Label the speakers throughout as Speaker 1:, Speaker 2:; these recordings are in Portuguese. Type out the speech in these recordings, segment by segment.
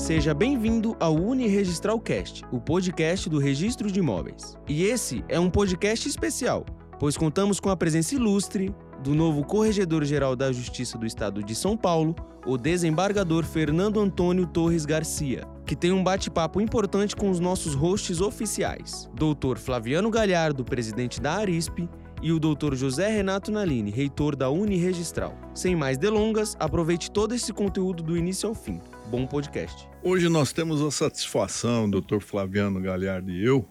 Speaker 1: Seja bem-vindo ao Uniregistral Cast, o podcast do Registro de Imóveis. E esse é um podcast especial, pois contamos com a presença ilustre do novo Corregedor-Geral da Justiça do Estado de São Paulo, o desembargador Fernando Antônio Torres Garcia, que tem um bate-papo importante com os nossos hosts oficiais, Dr. Flaviano Galhardo, presidente da Arisp, e o Dr. José Renato Nalini, reitor da Uniregistral. Sem mais delongas, aproveite todo esse conteúdo do início ao fim. Bom podcast.
Speaker 2: Hoje nós temos a satisfação, Dr. Flaviano Galhardo e eu,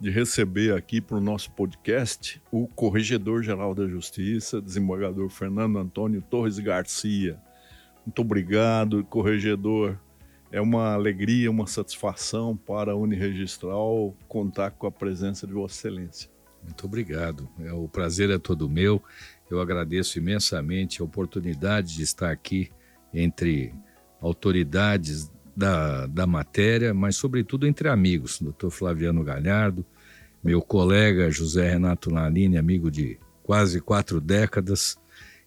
Speaker 2: de receber aqui para o nosso podcast o Corregedor-Geral da Justiça, desembargador Fernando Antônio Torres Garcia. Muito obrigado, corregedor. É uma alegria, uma satisfação para a Uniregistral contar com a presença de Vossa Excelência.
Speaker 3: Muito obrigado. É, o prazer é todo meu. Eu agradeço imensamente a oportunidade de estar aqui entre autoridades da, da matéria, mas sobretudo entre amigos. Doutor Flaviano Galhardo, meu colega José Renato Nalini, amigo de quase quatro décadas.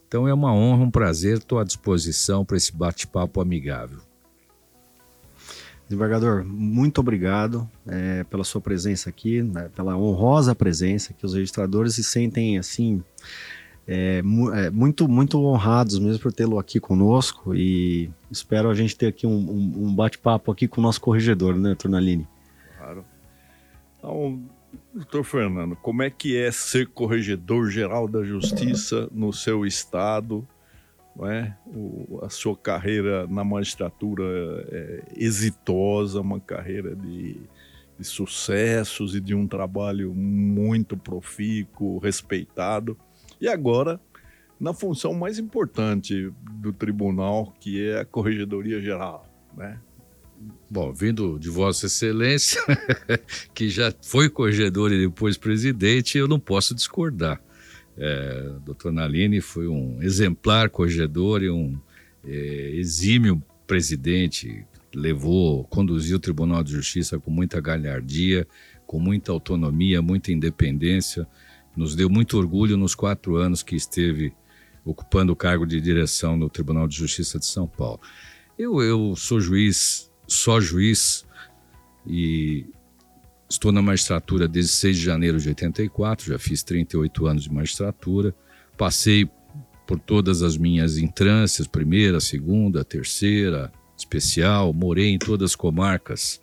Speaker 3: Então é uma honra, um prazer, estou à disposição para esse bate-papo amigável.
Speaker 4: Desembargador, muito obrigado é, pela sua presença aqui, né, pela honrosa presença, que os registradores se sentem assim é, é, muito muito honrados mesmo por tê-lo aqui conosco e espero a gente ter aqui um, um, um bate-papo aqui com o nosso corregedor, né, Tornalini?
Speaker 2: Claro. Então, doutor Fernando, como é que é ser corregedor-geral da Justiça no seu estado? é? O, a sua carreira na magistratura é exitosa, uma carreira de, de sucessos e de um trabalho muito profícuo, respeitado. E agora, na função mais importante do tribunal, que é a Corregedoria Geral, né?
Speaker 3: Bom, vindo de Vossa Excelência, que já foi corregedor e depois presidente, eu não posso discordar. É, Dr. Nalini foi um exemplar corregedor e um é, exímio presidente. Levou, conduziu o Tribunal de Justiça com muita galhardia, com muita autonomia, muita independência. Nos deu muito orgulho nos quatro anos que esteve ocupando o cargo de direção no Tribunal de Justiça de São Paulo. Eu, eu sou juiz, só juiz, e Estou na magistratura desde 6 de janeiro de 84, já fiz 38 anos de magistratura. Passei por todas as minhas entrâncias, primeira, segunda, terceira, especial, morei em todas as comarcas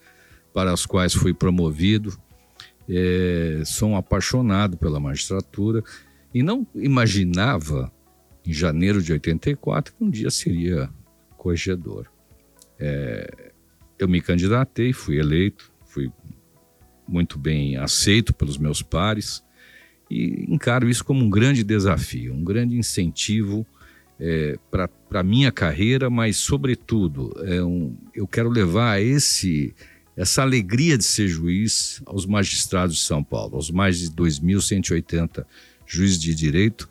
Speaker 3: para as quais fui promovido. É, sou um apaixonado pela magistratura e não imaginava, em janeiro de 84, que um dia seria corregedor. É, eu me candidatei, fui eleito, fui muito bem aceito pelos meus pares e encaro isso como um grande desafio, um grande incentivo é, para a minha carreira, mas, sobretudo, é um, eu quero levar esse, essa alegria de ser juiz aos magistrados de São Paulo, aos mais de 2.180 juízes de direito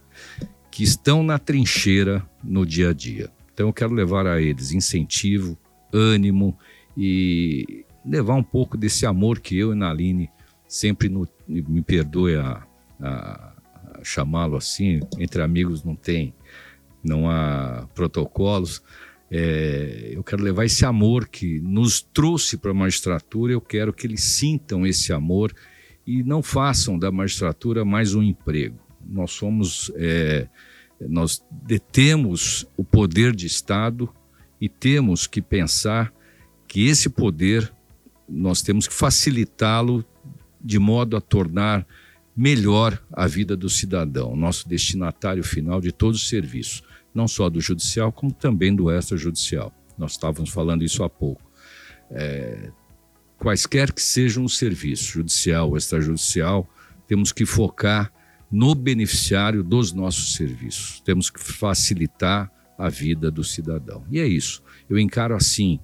Speaker 3: que estão na trincheira no dia a dia. Então, eu quero levar a eles incentivo, ânimo e, levar um pouco desse amor que eu e Naline sempre no, me perdoe a, a, a chamá-lo assim, entre amigos não tem, não há protocolos. É, eu quero levar esse amor que nos trouxe para a magistratura, eu quero que eles sintam esse amor e não façam da magistratura mais um emprego. Nós somos, é, nós detemos o poder de Estado e temos que pensar que esse poder nós temos que facilitá-lo de modo a tornar melhor a vida do cidadão, nosso destinatário final de todos os serviços, não só do judicial, como também do extrajudicial. Nós estávamos falando isso há pouco. É, quaisquer que sejam os serviços, judicial extrajudicial, temos que focar no beneficiário dos nossos serviços. Temos que facilitar a vida do cidadão. E é isso. Eu encaro assim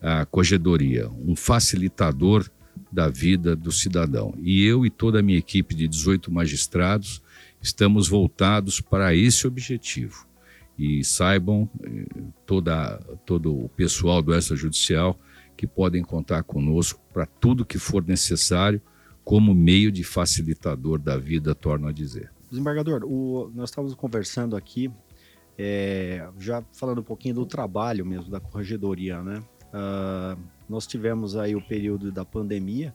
Speaker 3: a corregedoria, um facilitador da vida do cidadão. E eu e toda a minha equipe de 18 magistrados estamos voltados para esse objetivo. E saibam, eh, toda, todo o pessoal do extrajudicial, que podem contar conosco para tudo que for necessário como meio de facilitador da vida, torno a dizer.
Speaker 4: Desembargador, o, nós estávamos conversando aqui, é, já falando um pouquinho do trabalho mesmo da corregedoria, né? uh, nós tivemos aí o período da pandemia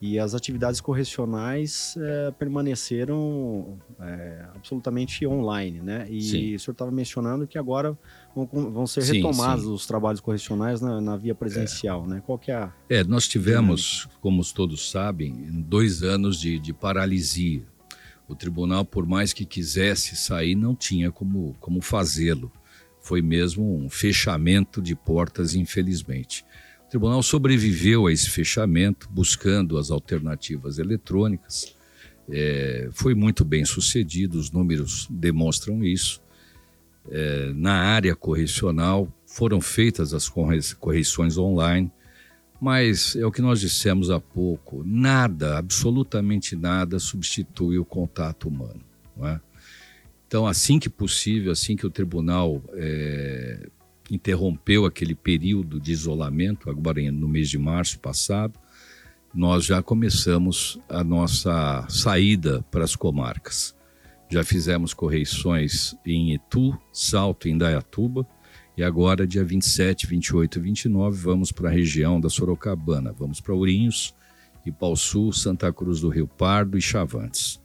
Speaker 4: e as atividades correcionais é, permaneceram é, absolutamente online, né? E sim. o senhor estava mencionando que agora vão, vão ser sim, retomados sim. os trabalhos correcionais na, na via presencial, é. né? Qual que é a...
Speaker 3: É, nós tivemos, como todos sabem, dois anos de, de paralisia. O tribunal, por mais que quisesse sair, não tinha como, como fazê-lo. Foi mesmo um fechamento de portas, infelizmente. O tribunal sobreviveu a esse fechamento, buscando as alternativas eletrônicas. É, foi muito bem sucedido, os números demonstram isso. É, na área correcional foram feitas as correções online, mas é o que nós dissemos há pouco: nada, absolutamente nada, substitui o contato humano. É? Então, assim que possível, assim que o tribunal é, interrompeu aquele período de isolamento, agora no mês de março passado, nós já começamos a nossa saída para as comarcas. Já fizemos correições em Itu, Salto e Indaiatuba, e agora, dia 27, 28 e 29, vamos para a região da Sorocabana. Vamos para Ourinhos, Sul, Santa Cruz do Rio Pardo e Chavantes.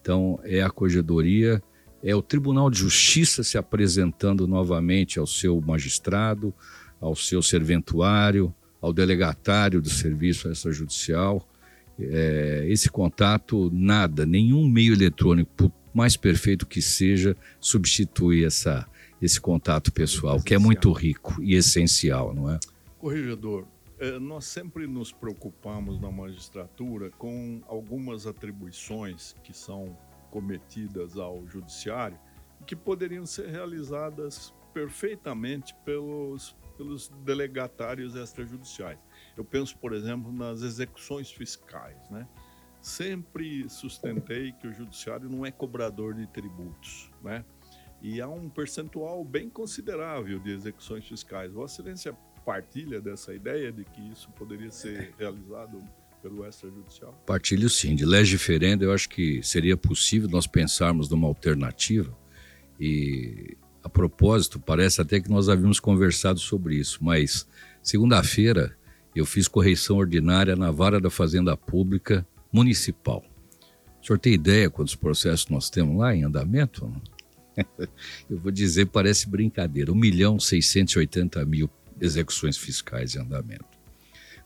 Speaker 3: Então, é a corregedoria é o Tribunal de Justiça se apresentando novamente ao seu magistrado, ao seu serventuário, ao delegatário do serviço extrajudicial. É, esse contato, nada, nenhum meio eletrônico, mais perfeito que seja, substitui essa, esse contato pessoal, que é muito rico e essencial, não é?
Speaker 2: Corregedor, é, nós sempre nos preocupamos na magistratura com algumas atribuições que são cometidas ao judiciário que poderiam ser realizadas perfeitamente pelos, pelos delegatários extrajudiciais. Eu penso, por exemplo, nas execuções fiscais. Né? Sempre sustentei que o judiciário não é cobrador de tributos. Né? E há um percentual bem considerável de execuções fiscais. Vossa Excelência partilha dessa ideia de que isso poderia ser realizado pelo extrajudicial?
Speaker 3: Partilho sim. De legiferendo, eu acho que seria possível nós pensarmos numa alternativa. E, a propósito, parece até que nós havíamos conversado sobre isso, mas segunda-feira eu fiz correição ordinária na vara da Fazenda Pública Municipal. O senhor tem ideia quantos processos nós temos lá em andamento? Eu vou dizer, parece brincadeira, 1 milhão 680 mil execuções fiscais em andamento.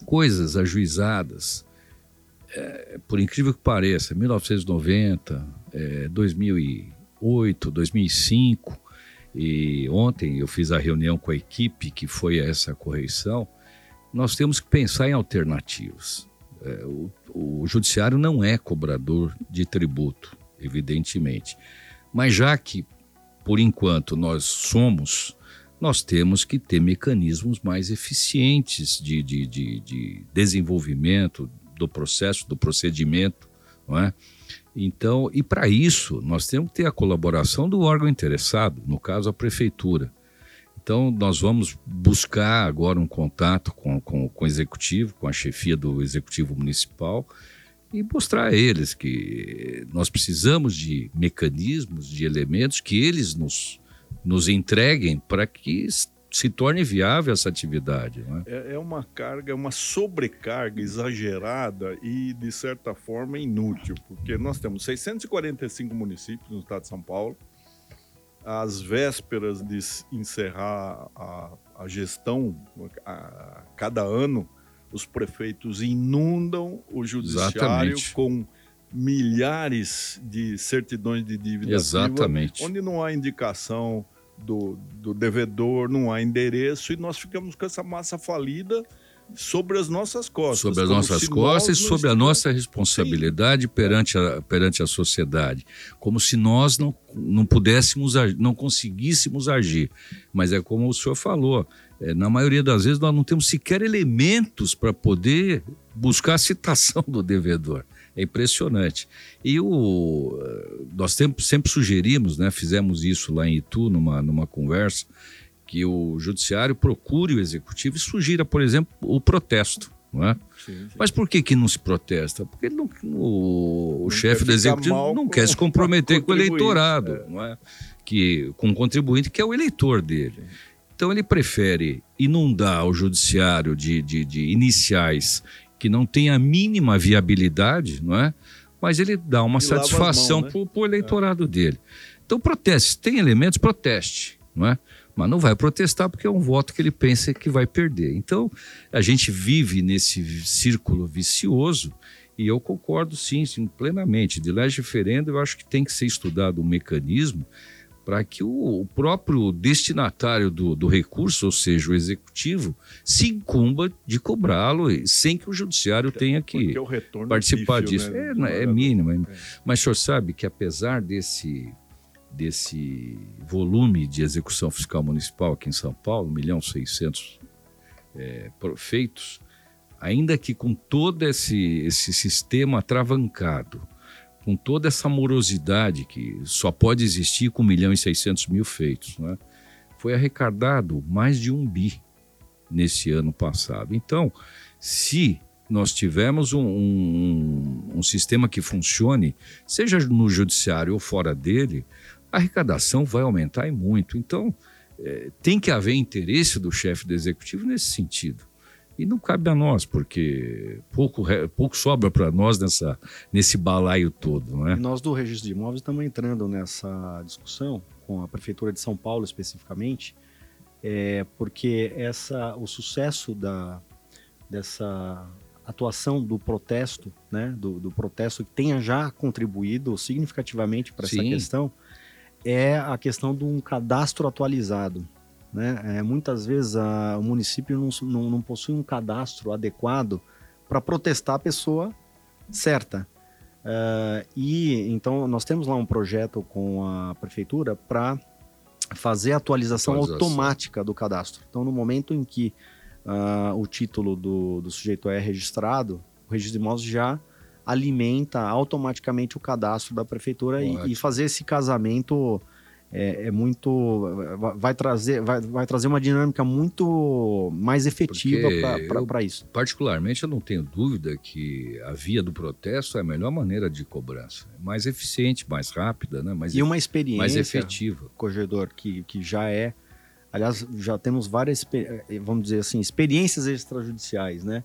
Speaker 3: Coisas ajuizadas é, por incrível que pareça, 1990, é, 2008, 2005, e ontem eu fiz a reunião com a equipe que foi essa correção, nós temos que pensar em alternativas. É, o, o judiciário não é cobrador de tributo, evidentemente. Mas já que, por enquanto, nós somos, nós temos que ter mecanismos mais eficientes de, de, de, de desenvolvimento, do processo, do procedimento, não é? Então, e para isso, nós temos que ter a colaboração do órgão interessado, no caso, a prefeitura. Então, nós vamos buscar agora um contato com, com, com o executivo, com a chefia do executivo municipal, e mostrar a eles que nós precisamos de mecanismos, de elementos que eles nos, nos entreguem para que se torne viável essa atividade.
Speaker 2: É? é? uma carga, uma sobrecarga exagerada e, de certa forma, inútil, porque nós temos 645 municípios no estado de São Paulo, às vésperas de encerrar a, a gestão, a, a, cada ano, os prefeitos inundam o judiciário Exatamente. com milhares de certidões de dívida
Speaker 3: Exatamente.
Speaker 2: onde não há indicação do, do devedor, não há endereço e nós ficamos com essa massa falida sobre as nossas costas.
Speaker 3: Sobre as nossas costas e sobre a nossa responsabilidade perante a, perante a sociedade. Como se nós não, não pudéssemos, não conseguíssemos agir. Mas é como o senhor falou, é, na maioria das vezes nós não temos sequer elementos para poder buscar a citação do devedor. É impressionante. E o, nós sempre, sempre sugerimos, né, fizemos isso lá em Itu, numa, numa conversa, que o judiciário procure o executivo e sugira, por exemplo, o protesto. Não é? Sim, sim. Mas por que, que não se protesta? Porque não, o, o chefe do executivo não quer se comprometer com o eleitorado, é. não é? que, com o contribuinte que é o eleitor dele. Então ele prefere inundar o judiciário de, de, de iniciais que não tem a mínima viabilidade, não é? Mas ele dá uma
Speaker 2: E
Speaker 3: satisfação
Speaker 2: né?
Speaker 3: para o eleitorado dele. Então proteste, tem elementos, proteste, não é? Mas não vai protestar porque é um voto que ele pensa que vai perder. Então a gente vive nesse círculo vicioso e eu concordo sim, sim plenamente. De lege ferenda, eu acho que tem que ser estudado um mecanismo para que o, próprio destinatário do, do recurso, ou seja, o executivo, se incumba de cobrá-lo sem que o judiciário tenha que
Speaker 2: retorno
Speaker 3: participar
Speaker 2: pífio,
Speaker 3: disso.
Speaker 2: né,
Speaker 3: É, não, é
Speaker 2: morador.
Speaker 3: mínimo. é- Mas o senhor sabe que apesar desse, desse volume de execução fiscal municipal aqui em São Paulo, 1 milhão e 600 é, feitos, ainda que com todo esse, esse sistema atravancado, com toda essa morosidade que só pode existir com 1 milhão e 600 mil feitos, né? foi arrecadado mais de um bi nesse ano passado. Então, se nós tivermos um, um- um sistema que funcione, seja no judiciário ou fora dele, a arrecadação vai aumentar e muito. Então, eh, tem que haver interesse do chefe do executivo nesse sentido. E não cabe a nós, porque pouco, pouco sobra para nós nessa, nesse balaio todo, não
Speaker 4: E nós do Registro de Imóveis estamos entrando nessa discussão com a Prefeitura de São Paulo especificamente, é, porque essa, o sucesso da, dessa atuação do protesto, né, do, do protesto que tenha já contribuído significativamente para essa questão, é a questão de um cadastro atualizado. Né? É, muitas vezes a- o município não, não, não possui um cadastro adequado para protestar a pessoa certa. Ah, e então nós temos lá um projeto com a prefeitura para fazer a atualização,
Speaker 3: Atualização.
Speaker 4: automática do cadastro. Então, no momento em que ah, o título do, do sujeito é registrado, o registro de imóveis já alimenta automaticamente o cadastro da prefeitura e, e fazer esse casamento é, é muito vai- trazer vai, vai trazer uma dinâmica muito mais efetiva para isso.
Speaker 3: Particularmente, eu não tenho dúvida que a via do protesto é a melhor maneira de cobrança. É mais eficiente, mais rápida, né? mais,
Speaker 4: E uma experiência
Speaker 3: mais efetiva.
Speaker 4: corredor que, que já é. Aliás, já temos várias, eh, vamos dizer assim, experiências extrajudiciais, né?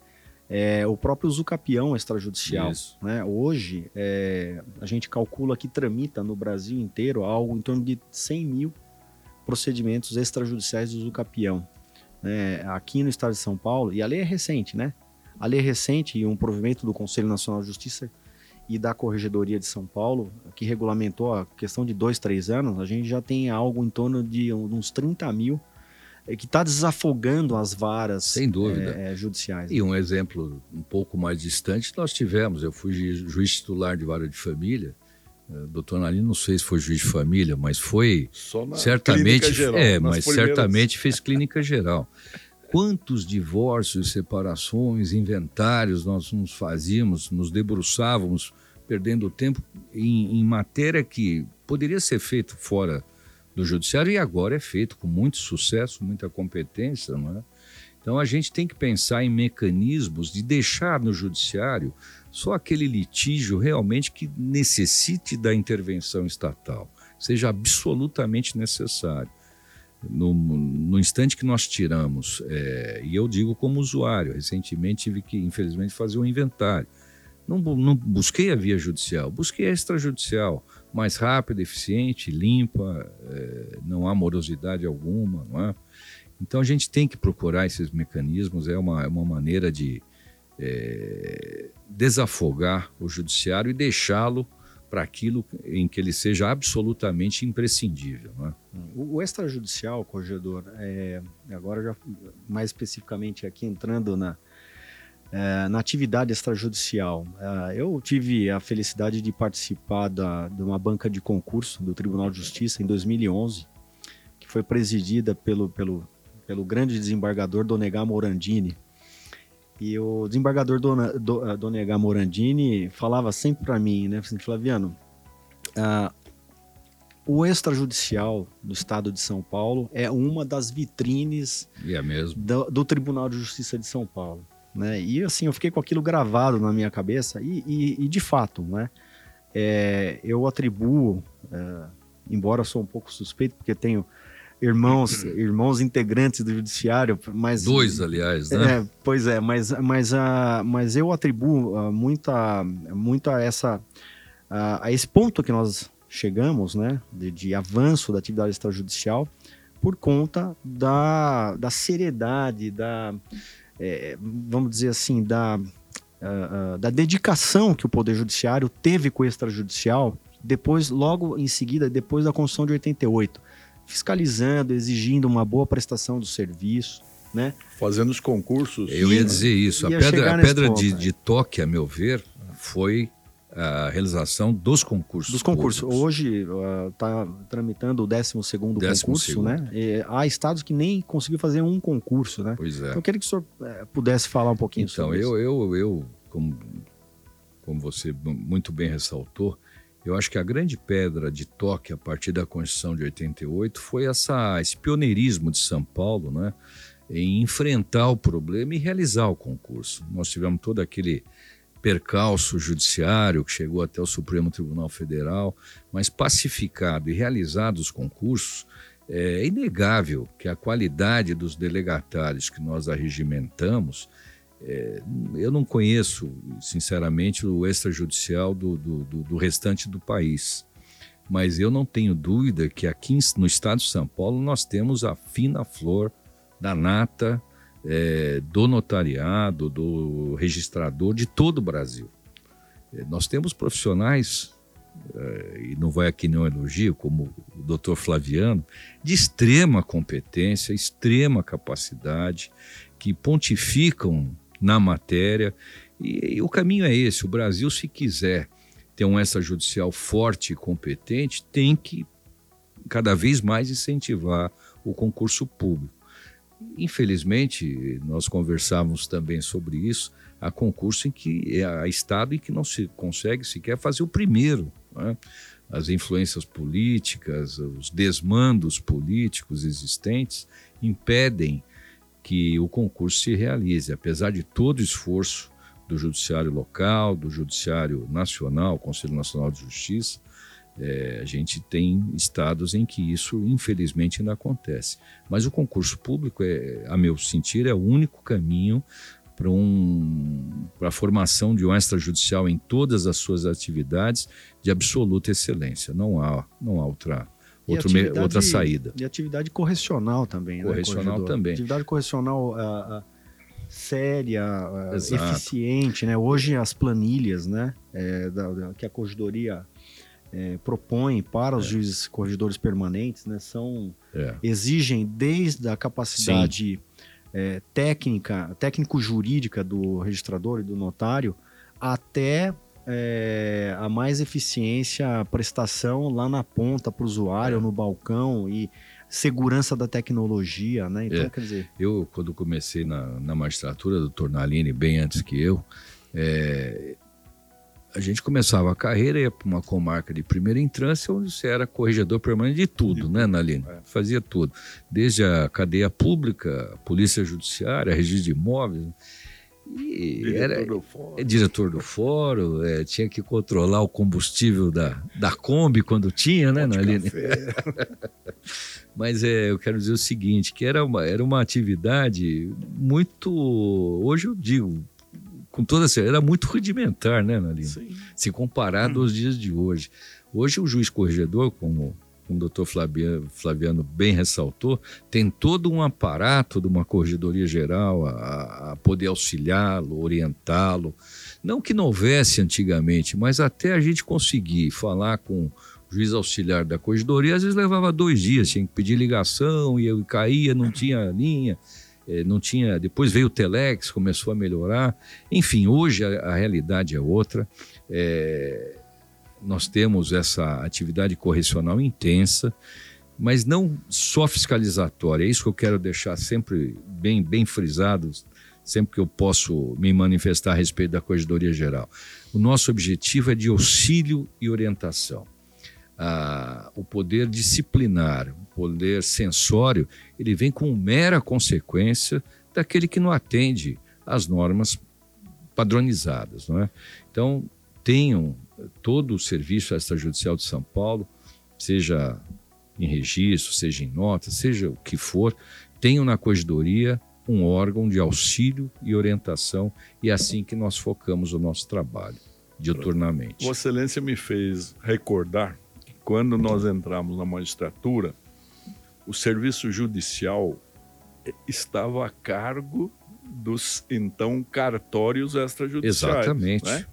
Speaker 4: É, o próprio usucapião extrajudicial.
Speaker 3: Isso.
Speaker 4: Né? Hoje, é, a gente calcula que tramita no Brasil inteiro algo em torno de 100 mil procedimentos extrajudiciais do usucapião. Né? Aqui no estado de São Paulo, e a lei é recente, né? A lei é recente e um provimento do Conselho Nacional de Justiça e da Corregedoria de São Paulo, que regulamentou a questão de dois, três anos, a gente já tem algo em torno de uns 30 mil que está desafogando as varas
Speaker 3: Sem dúvida.
Speaker 4: eh, eh, judiciais.
Speaker 3: E um exemplo um pouco mais distante nós tivemos. Eu fui ju- juiz titular de vara de família. Eh, Doutor Nalino, não sei se foi juiz de família, mas foi
Speaker 2: Só na
Speaker 3: certamente,
Speaker 2: clínica geral,
Speaker 3: é,
Speaker 2: nas
Speaker 3: mas
Speaker 2: primeiras-
Speaker 3: certamente fez clínica geral. Quantos divórcios, separações, inventários nós nos fazíamos, nos debruçávamos, perdendo tempo em, em matéria que poderia ser feito fora do judiciário e agora é feito com muito sucesso, muita competência, não é? Então a gente tem que pensar em mecanismos de deixar no judiciário só aquele litígio realmente que necessite da intervenção estatal, seja absolutamente necessário. No, no instante que nós tiramos, é, e eu digo como usuário, recentemente tive que, infelizmente, fazer um inventário. Não, não busquei a via judicial, busquei a extrajudicial, mais rápida, eficiente, limpa, é, não há morosidade alguma, não é? Então a gente tem que procurar esses mecanismos, é uma, é uma maneira de é, desafogar o judiciário e deixá-lo para aquilo em que ele seja absolutamente imprescindível. É?
Speaker 4: O, o extrajudicial, corregedor, é, agora já mais especificamente aqui entrando na, é, na atividade extrajudicial, é, eu tive a felicidade de participar da, de uma banca de concurso do Tribunal de Justiça em 2011, que foi presidida pelo, pelo, pelo grande desembargador Donegar Morandini. E o desembargador Dona, Do, eh, Donegar Morandini falava sempre para mim, né, assim, Flaviano, ah, o extrajudicial do estado de São Paulo é uma das vitrines
Speaker 3: é mesmo.
Speaker 4: do, do Tribunal de Justiça de São Paulo. Né? E assim, eu fiquei com aquilo gravado na minha cabeça, e, e- e, de fato, né? É, eu atribuo, é, embora eu sou um pouco suspeito, porque tenho irmãos, irmãos integrantes do judiciário, mas
Speaker 3: dois, aliás, né?
Speaker 4: É, pois é, mas mas a mas eu atribuo uh, muita muito a essa a, a esse ponto que nós chegamos, né, de, de avanço da atividade extrajudicial, por conta da, da seriedade, da, é, vamos dizer assim, da, uh, uh, da dedicação que o Poder Judiciário teve com o extrajudicial, depois, logo em seguida, depois da Constituição de 88, fiscalizando, exigindo uma boa prestação do serviço, né?
Speaker 2: Fazendo os concursos.
Speaker 3: Eu ia dizer isso. Ia a pedra, a pedra ponto, de, de toque, a meu ver, foi a realização dos concursos.
Speaker 4: Dos concursos. Públicos. Hoje está uh, tramitando o 12 concurso, segundo. né? E há estados que nem conseguiu fazer um concurso, né?
Speaker 3: Pois é.
Speaker 4: Então, eu queria que o senhor uh, pudesse falar um pouquinho
Speaker 3: então,
Speaker 4: sobre
Speaker 3: eu,
Speaker 4: isso.
Speaker 3: Então, eu, eu como, como você muito bem ressaltou, eu acho que a grande pedra de toque a partir da Constituição de 88 foi essa, esse pioneirismo de São Paulo, né? Em enfrentar o problema e realizar o concurso. Nós tivemos todo aquele percalço judiciário que chegou até o Supremo Tribunal Federal, mas pacificado e realizados os concursos, é inegável que a qualidade dos delegatários que nós arregimentamos, é, eu não conheço, sinceramente, o extrajudicial do, do, do, do restante do país. Mas eu não tenho dúvida que aqui no estado de São Paulo nós temos a fina flor da nata é, do notariado, do registrador de todo o Brasil. É, nós temos profissionais, é, e não vai aqui nenhum elogio, como o doutor Flaviano, de extrema competência, extrema capacidade, que pontificam na matéria. E, e o caminho é esse: o Brasil, se quiser ter um extrajudicial forte e competente, tem que cada vez mais incentivar o concurso público. Infelizmente, nós conversávamos também sobre isso, há concurso em que há estado em que não se consegue sequer fazer o primeiro. Né? As influências políticas, os desmandos políticos existentes impedem que o concurso se realize, apesar de todo o esforço do judiciário local, do judiciário nacional, Conselho Nacional de Justiça, é, a gente tem estados em que isso, infelizmente, ainda acontece. Mas o concurso público, é, a meu sentir, é o único caminho para um, a formação de um extrajudicial em todas as suas atividades de absoluta excelência. Não há, não há outra, outro me, outra saída.
Speaker 4: E atividade correcional também.
Speaker 3: Né, correcional
Speaker 4: né,
Speaker 3: também.
Speaker 4: Atividade correcional uh, uh, séria, uh, eficiente. Né? Hoje as planilhas né, é, da, da, que a corregedoria é, propõe para os é. juízes corregedores permanentes, né, são é. exigem desde a capacidade é, técnica, técnico-jurídica do registrador e do notário, até é, a mais eficiência prestação lá na ponta para o usuário, é. no balcão e segurança da tecnologia, né? Então, quer dizer...
Speaker 3: Eu, quando comecei na, na magistratura, doutor Naline, bem antes que eu, é, a gente começava a carreira, ia para uma comarca de primeira entrância, onde você era corregedor permanente de tudo, né, Naline? É. Fazia tudo. Desde a cadeia pública, a polícia judiciária, registro de imóveis.
Speaker 2: E diretor era do fórum.
Speaker 3: É, diretor do fórum, é, tinha que controlar o combustível da, da Kombi quando tinha, né, Naline? Mas é, eu quero dizer o seguinte, que era uma, era uma atividade muito, hoje eu digo, com toda certeza, era muito rudimentar, né, Nalina? Sim. Se comparado hum. aos dias de hoje. Hoje o juiz corregedor, como, como o doutor Flaviano, Flaviano bem ressaltou, tem todo um aparato de uma corregedoria geral a, a poder auxiliá-lo, orientá-lo. Não que não houvesse antigamente, mas até a gente conseguir falar com o juiz auxiliar da corregedoria, às vezes levava dois dias, tinha que pedir ligação e eu caía, não tinha linha. É, não tinha. Depois veio o Telex, começou a melhorar. Enfim, hoje a, a realidade é outra. É, nós temos essa atividade correcional intensa, mas não só fiscalizatória. É isso que eu quero deixar sempre bem, bem frisado, sempre que eu posso me manifestar a respeito da Corregedoria Geral. O nosso objetivo é de auxílio e orientação ah, o poder disciplinar, poder sensório, ele vem com mera consequência daquele que não atende às normas padronizadas. Não é? Então, tenham todo o serviço extrajudicial de São Paulo, seja em registro, seja em nota, seja o que for, tenham na corregedoria um órgão de auxílio e orientação e é assim que nós focamos o nosso trabalho diuturnamente.
Speaker 2: Vossa Excelência me fez recordar que quando nós entramos na magistratura, o serviço judicial estava a cargo dos então cartórios extrajudiciais.
Speaker 3: Exatamente.
Speaker 2: Né?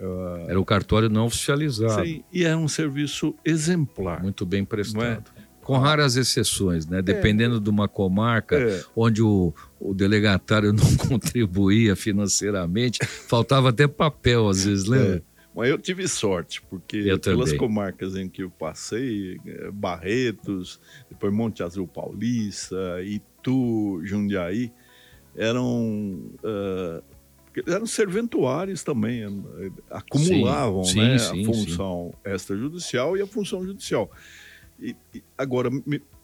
Speaker 3: Uh, Era o cartório não oficializado. Sim,
Speaker 2: e é um serviço exemplar.
Speaker 3: Muito bem prestado. É? Com raras exceções, né? Dependendo é. de uma comarca é. onde o, o delegatário não contribuía financeiramente, faltava até papel, às vezes, lembra? É.
Speaker 2: Mas eu tive sorte, porque eu pelas também. comarcas em que eu passei, é, Barretos, depois Monte Azul Paulista, Itu, Jundiaí, eram uh, eram serventuários também, eh, acumulavam sim, né, sim, a função extrajudicial e a função judicial. E, e agora,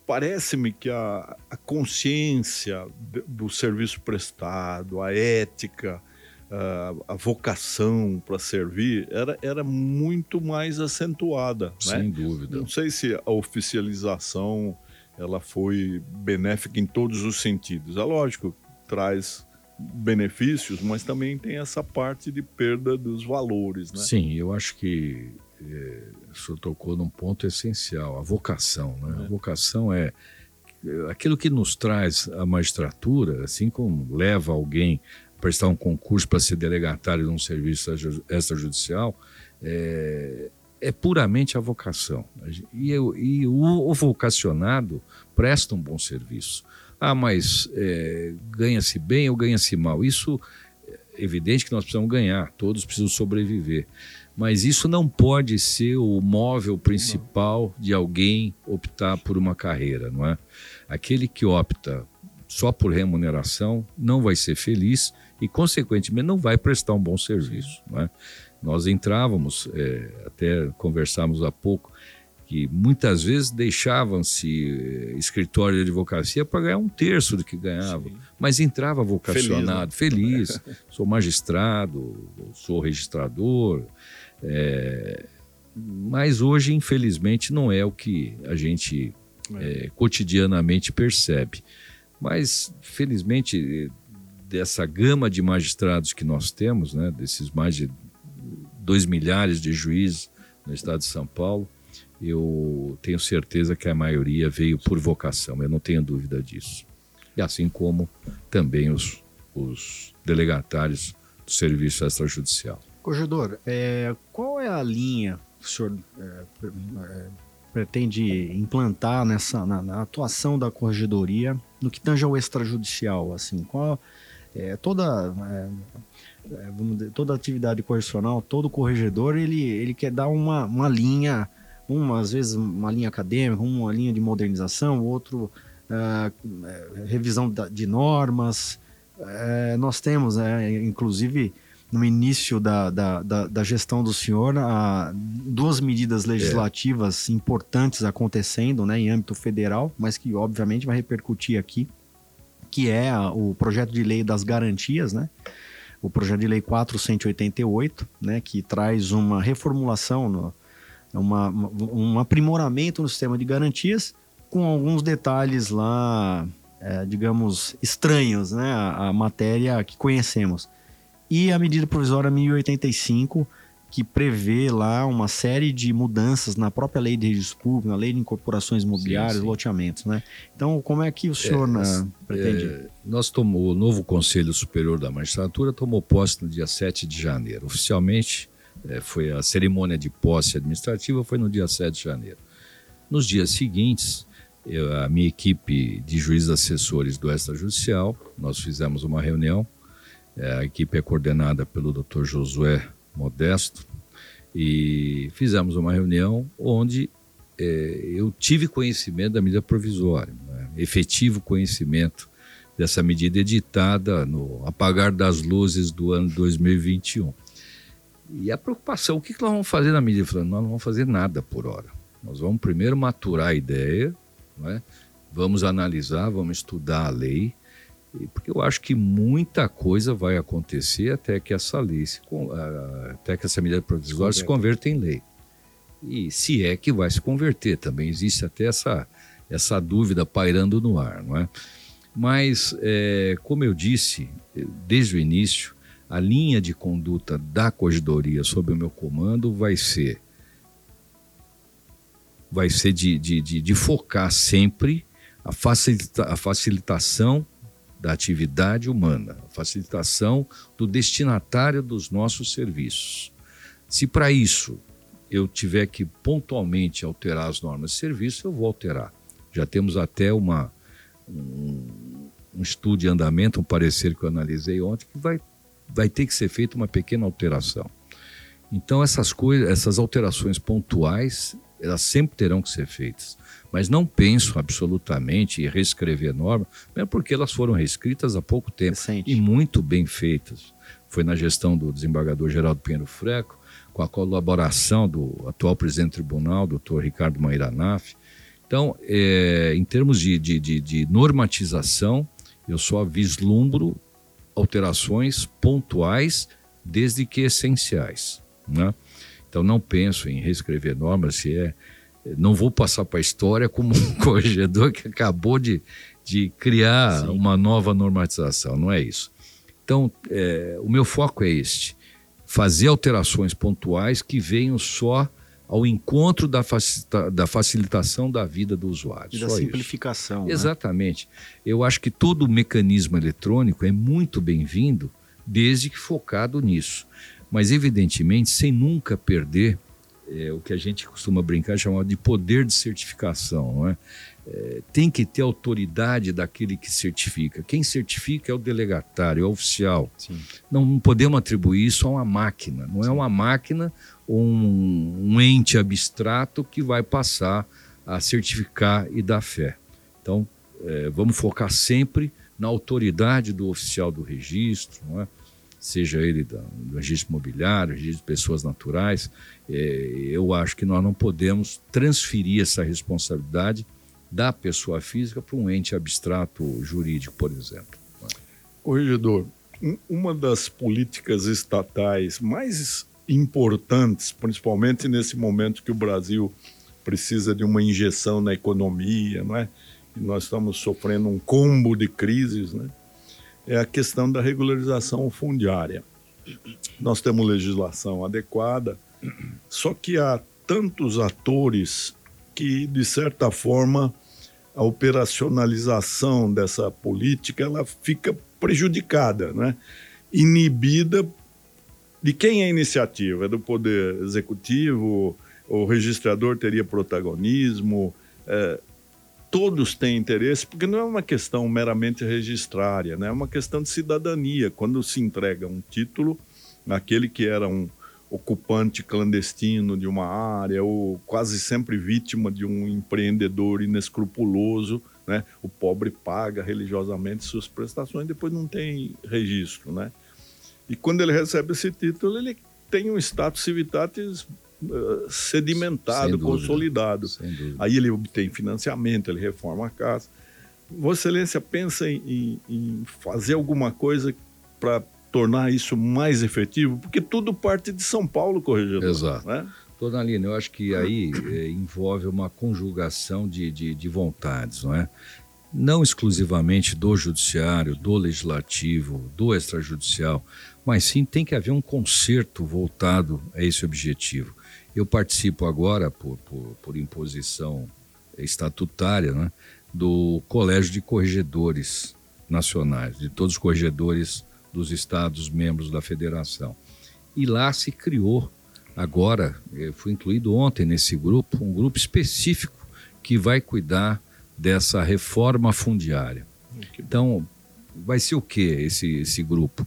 Speaker 2: parece-me que a, a consciência do serviço prestado, a ética, a, a vocação para servir era, era muito mais acentuada. Né?
Speaker 3: Sem né? dúvida.
Speaker 2: Não sei se a oficialização ela foi benéfica em todos os sentidos. É lógico, traz benefícios, mas também tem essa parte de perda dos valores, né?
Speaker 3: Sim, eu acho que é, o senhor tocou num ponto essencial, a vocação, né? É. A vocação é aquilo que nos traz a magistratura, assim como leva alguém prestar um concurso para ser delegatário de um serviço extrajudicial, é, é puramente a vocação. E, e o, o vocacionado presta um bom serviço. Ah, mas é, ganha-se bem ou ganha-se mal? Isso é evidente que nós precisamos ganhar, todos precisam sobreviver. Mas isso não pode ser o móvel principal de alguém optar por uma carreira, não é? Aquele que opta só por remuneração não vai ser feliz e, consequentemente, não vai prestar um bom serviço. É? Nós entrávamos, é, até conversamos há pouco, que muitas vezes deixavam-se eh, escritório de advocacia para ganhar um terço do que ganhava, Sim. mas entrava vocacionado, feliz, né? feliz. sou magistrado, sou registrador, é, mas hoje, infelizmente, não é o que a gente é. É, cotidianamente percebe. Mas, felizmente, dessa gama de magistrados que nós temos, né, desses mais de dois milhares de juízes no estado de São Paulo, eu tenho certeza que a maioria veio por vocação, eu não tenho dúvida disso. E assim como também os, os delegatários do Serviço Extrajudicial.
Speaker 4: Corregedor, é, qual é a linha que o senhor é, é, pretende implantar nessa, na, na, atuação da corregedoria no que tange ao extrajudicial? Assim, qual, é, toda, é, é, dizer, toda atividade correcional, todo corregedor, ele, ele quer dar uma, uma linha uma às vezes uma linha acadêmica, uma linha de modernização, outro uh, revisão de normas. Uh, nós temos, uh, inclusive, no início da, da, da, da gestão do senhor, duas medidas legislativas é. importantes acontecendo né, em âmbito federal, mas que obviamente vai repercutir aqui, que é o projeto de lei das garantias, né? o projeto de lei 4188, né, que traz uma reformulação no, uma, um aprimoramento no sistema de garantias com alguns detalhes lá, é, digamos, estranhos, né? A, a, matéria que conhecemos. E a medida provisória 1085, que prevê lá uma série de mudanças na própria lei de registro público, na lei de incorporações imobiliárias, sim, sim. loteamentos, né? Então, como é que o senhor é, né, pretende? É,
Speaker 3: nós tomou, o novo Conselho Superior da Magistratura tomou posse no dia 7 de janeiro. Oficialmente, é, foi a cerimônia de posse administrativa foi no dia 7 de janeiro. Nos dias seguintes, eu, a minha equipe de juízes assessores do extrajudicial, nós fizemos uma reunião. É, a equipe é coordenada pelo Dr. Josué Modesto e fizemos uma reunião onde é, eu tive conhecimento da medida provisória, né? efetivo conhecimento dessa medida editada no apagar das luzes do ano 2021. E a preocupação, o que, nós vamos fazer na mídia? Falando, nós não vamos fazer nada por hora. Nós vamos primeiro maturar a ideia, é? vamos analisar, vamos estudar a lei, porque eu acho que muita coisa vai acontecer até que essa lei, se, até que essa medida provisória se converta em lei. e se é que vai se converter. Também existe até essa, essa dúvida pairando no ar, não é? Mas, é, como eu disse desde o início, a linha de conduta da corregedoria sob o meu comando vai ser vai ser de, de, de, de focar sempre a, facilita, a facilitação da atividade humana, facilitação do destinatário dos nossos serviços. Se para isso eu tiver que pontualmente alterar as normas de serviço, eu vou alterar. Já temos até uma, um, um estudo de andamento, um parecer que eu analisei ontem, que vai, vai ter que ser feita uma pequena alteração. Então, essas coisas, essas alterações pontuais, elas sempre terão que ser feitas. Mas não penso absolutamente em reescrever normas, mesmo porque elas foram reescritas há pouco tempo
Speaker 4: Recente.
Speaker 3: e muito bem feitas. Foi na gestão do desembargador Geraldo Pinheiro Freco, com a colaboração do atual presidente do tribunal, doutor Ricardo Mairanaf. Então, é, em termos de, de, de, de normatização, eu só vislumbro alterações pontuais, desde que essenciais. Né? Então, não penso em reescrever normas, se é. Não vou passar para a história como um corregedor que acabou de, de criar
Speaker 4: Sim.
Speaker 3: uma nova normatização, não é isso. Então, é, o meu foco é este: fazer alterações pontuais que venham só ao encontro da, facilita da facilitação da vida do usuário.
Speaker 4: E da simplificação. né?
Speaker 3: Exatamente. Eu acho que todo o mecanismo eletrônico é muito bem-vindo, desde que focado nisso. Mas, evidentemente, sem nunca perder é, o que a gente costuma brincar, chamar de poder de certificação. Não é? É, tem que ter autoridade daquele que certifica. Quem certifica é o delegatário, é o oficial.
Speaker 4: Sim.
Speaker 3: Não podemos atribuir isso a uma máquina. Não é uma máquina ou um, um ente abstrato que vai passar a certificar e dar fé. Então, é, vamos focar sempre na autoridade do oficial do registro, não é? Seja ele do registro imobiliário, registro de pessoas naturais. É, eu acho que nós não podemos transferir essa responsabilidade da pessoa física para um ente abstrato jurídico, por exemplo.
Speaker 2: Corregedor, um- uma das políticas estatais mais importantes, principalmente nesse momento que o Brasil precisa de uma injeção na economia, não é? E nós estamos sofrendo um combo de crises, né? É a questão da regularização fundiária. Nós temos legislação adequada, só que há tantos atores que, de certa forma, a operacionalização dessa política ela fica prejudicada, né? inibida de quem é a iniciativa? É do Poder Executivo? O registrador teria protagonismo? É, todos têm interesse, porque não é uma questão meramente registrária, né? é uma questão de cidadania. Quando se entrega um título, aquele que era um ocupante clandestino de uma área ou quase sempre vítima de um empreendedor inescrupuloso, né? O pobre paga religiosamente suas prestações, depois não tem registro, né? E quando ele recebe esse título, ele tem um status civitatis sedimentado,
Speaker 3: Sem dúvida.
Speaker 2: consolidado. Aí ele obtém financiamento, ele reforma a casa. Vossa Excelência pensa em, em- fazer alguma coisa para tornar isso mais efetivo? Porque tudo parte de São Paulo, corregedor.
Speaker 3: Exato.
Speaker 2: Né?
Speaker 3: Dona Aline, eu acho que aí eh, envolve uma conjugação de, de, de vontades, não é? Não exclusivamente do judiciário, do legislativo, do extrajudicial, mas sim tem que haver um conserto voltado a esse objetivo. Eu participo agora, por, por, por imposição estatutária, né, do Colégio de Corregedores Nacionais, de todos os corregedores dos estados membros da federação. E lá se criou agora, eh, foi incluído ontem nesse grupo, um grupo específico que vai cuidar dessa reforma fundiária. Então, vai ser o que esse, esse grupo?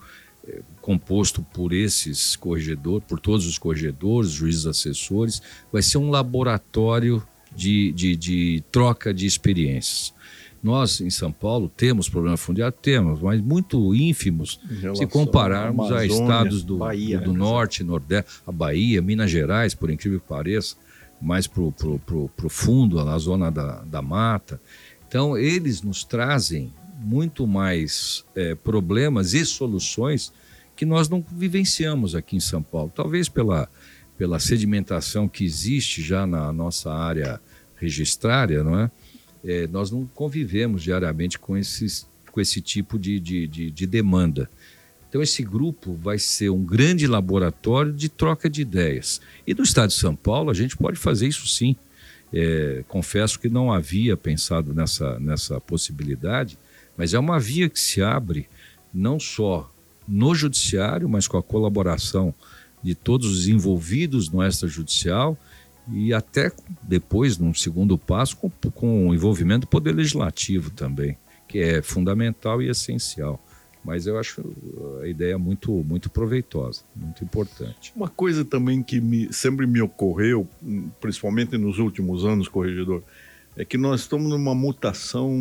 Speaker 3: Composto por esses corregedores, por todos os corregedores, juízes assessores, vai ser um laboratório de, de, de troca de experiências. Nós, em São Paulo, temos problema fundiário? Temos, mas muito ínfimos se compararmos a
Speaker 2: Amazônia,
Speaker 3: estados do,
Speaker 4: Bahia,
Speaker 3: do, do
Speaker 4: né?
Speaker 3: norte, nordeste, a Bahia, Minas Gerais, por incrível que pareça, mais para o fundo, na zona da, da mata. Então, eles nos trazem muito mais eh, problemas e soluções que nós não vivenciamos aqui em São Paulo. Talvez pela, pela sedimentação que existe já na nossa área registrária, não é? é nós não convivemos diariamente com, esses, com esse tipo de, de, de, de demanda. Então, esse grupo vai ser um grande laboratório de troca de ideias. E no estado de São Paulo, a gente pode fazer isso sim. É, confesso que não havia pensado nessa, nessa possibilidade, mas é uma via que se abre não só no judiciário, mas com a colaboração de todos os envolvidos no extrajudicial e até depois, num segundo passo, com, com o envolvimento do Poder Legislativo também, que é fundamental e essencial. Mas eu acho a ideia muito, muito proveitosa, muito importante.
Speaker 2: Uma coisa também que me, sempre me ocorreu, principalmente nos últimos anos, corregedor, é que nós estamos numa mutação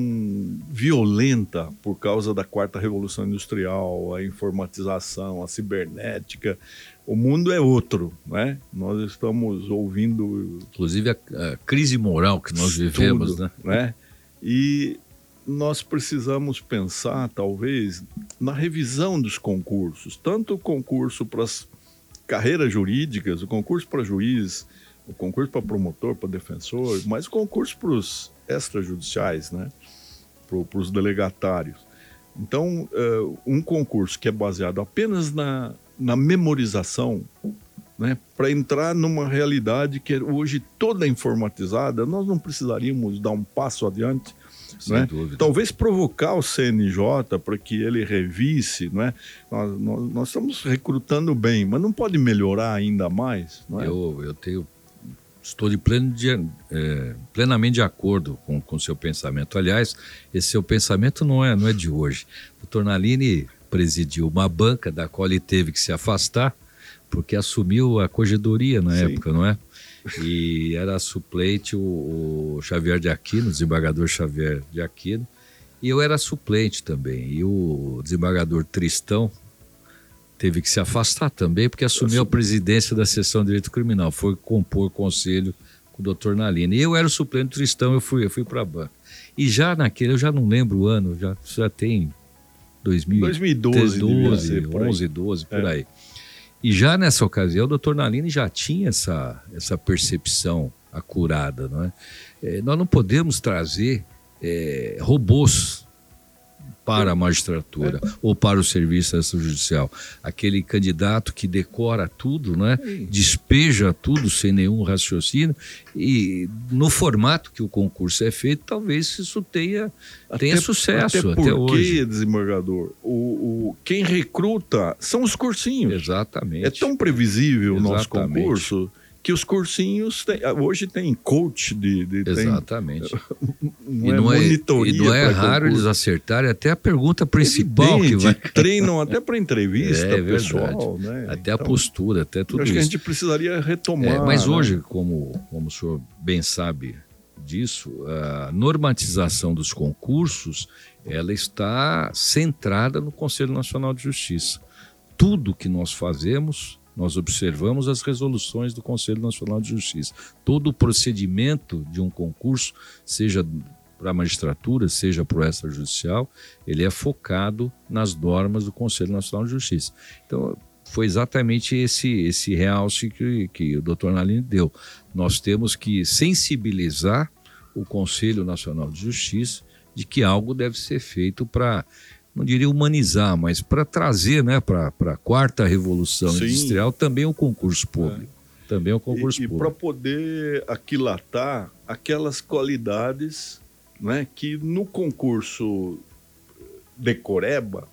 Speaker 2: violenta por causa da quarta revolução industrial, a informatização, a cibernética. O mundo é outro, né? Nós estamos ouvindo,
Speaker 3: inclusive a, a crise moral que nós vivemos, né?
Speaker 2: né? E nós precisamos pensar, talvez, na revisão dos concursos, tanto o concurso para as carreiras jurídicas, o concurso para juiz, o concurso para promotor, para defensor, mas o concurso para os extrajudiciais, né? para os delegatários. Então, uh, um concurso que é baseado apenas na, na memorização, né? para entrar numa realidade que é hoje toda informatizada, nós não precisaríamos dar um passo adiante.
Speaker 3: Sem né? dúvida.
Speaker 2: Talvez provocar o CNJ para que ele revise, não é? Nós, nós, nós, estamos recrutando bem, mas não pode melhorar ainda mais, é?
Speaker 3: Eu, eu tenho Estou de, pleno de é, plenamente de acordo com o seu pensamento. Aliás, esse seu pensamento não é, não é de hoje. O Tornalini presidiu uma banca da qual ele teve que se afastar porque assumiu a corregedoria na Sim. época, não é? E era suplente o, o Xavier de Aquino, o desembargador Xavier de Aquino, e eu era suplente também. E o desembargador Tristão, teve que se afastar também, porque assumiu a presidência da seção de direito criminal, foi compor conselho com o doutor Nalini. E eu era o suplente cristão, eu fui, eu fui para a banca. E já naquele, eu já não lembro o ano, já, já tem 2000,
Speaker 2: 2012,
Speaker 3: 12, 11, 12, por é. aí. E já nessa ocasião, o doutor Nalini já tinha essa, essa percepção acurada, não é? é nós não podemos trazer é, robôs para a magistratura ou para o serviço extrajudicial. Aquele candidato que decora tudo, né? despeja tudo sem nenhum raciocínio e no formato que o concurso é feito, talvez isso tenha, tenha até, sucesso até,
Speaker 2: porque,
Speaker 3: até hoje.
Speaker 2: desembargador, o, o, quem recruta são os cursinhos.
Speaker 3: Exatamente.
Speaker 2: É tão previsível o nosso concurso que os cursinhos têm, ah, hoje tem coach de, de
Speaker 3: exatamente
Speaker 2: tem, não e, não é,
Speaker 3: e não é raro concurso. eles acertarem até a pergunta principal Evidente, que vai
Speaker 2: treinam até para entrevista é, pessoal
Speaker 3: né? até então, a postura até tudo
Speaker 2: acho
Speaker 3: isso
Speaker 2: que a gente precisaria retomar é,
Speaker 3: mas
Speaker 2: né?
Speaker 3: hoje como como o senhor bem sabe disso a normatização dos concursos ela está centrada no Conselho Nacional de Justiça tudo que nós fazemos nós observamos as resoluções do Conselho Nacional de Justiça. Todo o procedimento de um concurso, seja para a magistratura, seja para o extrajudicial, ele é focado nas normas do Conselho Nacional de Justiça. Então, foi exatamente esse, esse realce que, que o doutor Nalini deu. Nós temos que sensibilizar o Conselho Nacional de Justiça de que algo deve ser feito para não diria humanizar, mas para trazer né, para a quarta revolução Sim. industrial também o concurso público. É. Também o concurso
Speaker 2: e,
Speaker 3: público.
Speaker 2: E para poder aquilatar aquelas qualidades né, que no concurso decoreba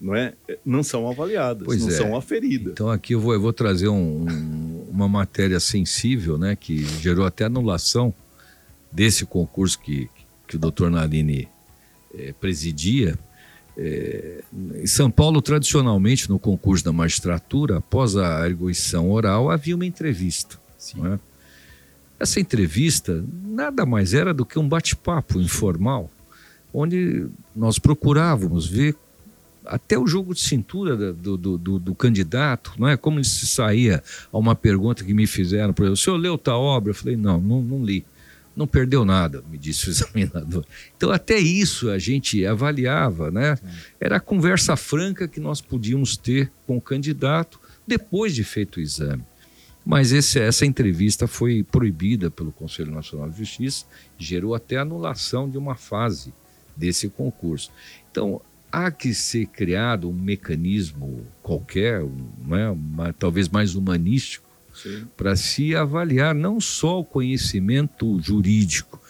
Speaker 2: não, é, não são avaliadas, pois não é. são aferidas.
Speaker 3: Então aqui eu vou, eu vou trazer um, um, uma matéria sensível né, que gerou até anulação desse concurso que, que o doutor Narini é, presidia, é, em São Paulo, tradicionalmente, no concurso da magistratura, após a arguição oral, havia uma entrevista. É? Essa entrevista nada mais era do que um bate-papo informal, onde nós procurávamos ver até o jogo de cintura do, do, do, do, candidato, não é? Como se saía a uma pergunta que me fizeram, por exemplo, o senhor leu tal obra? Eu falei, não, não, não li não perdeu nada, me disse o examinador. Então, até isso a gente avaliava, né? Era a conversa franca que nós podíamos ter com o candidato depois de feito o exame. Mas esse, essa entrevista foi proibida pelo Conselho Nacional de Justiça, gerou até anulação de uma fase desse concurso. Então, há que ser criado um mecanismo qualquer, não é? Uma, talvez mais humanístico, para se avaliar não só o conhecimento jurídico,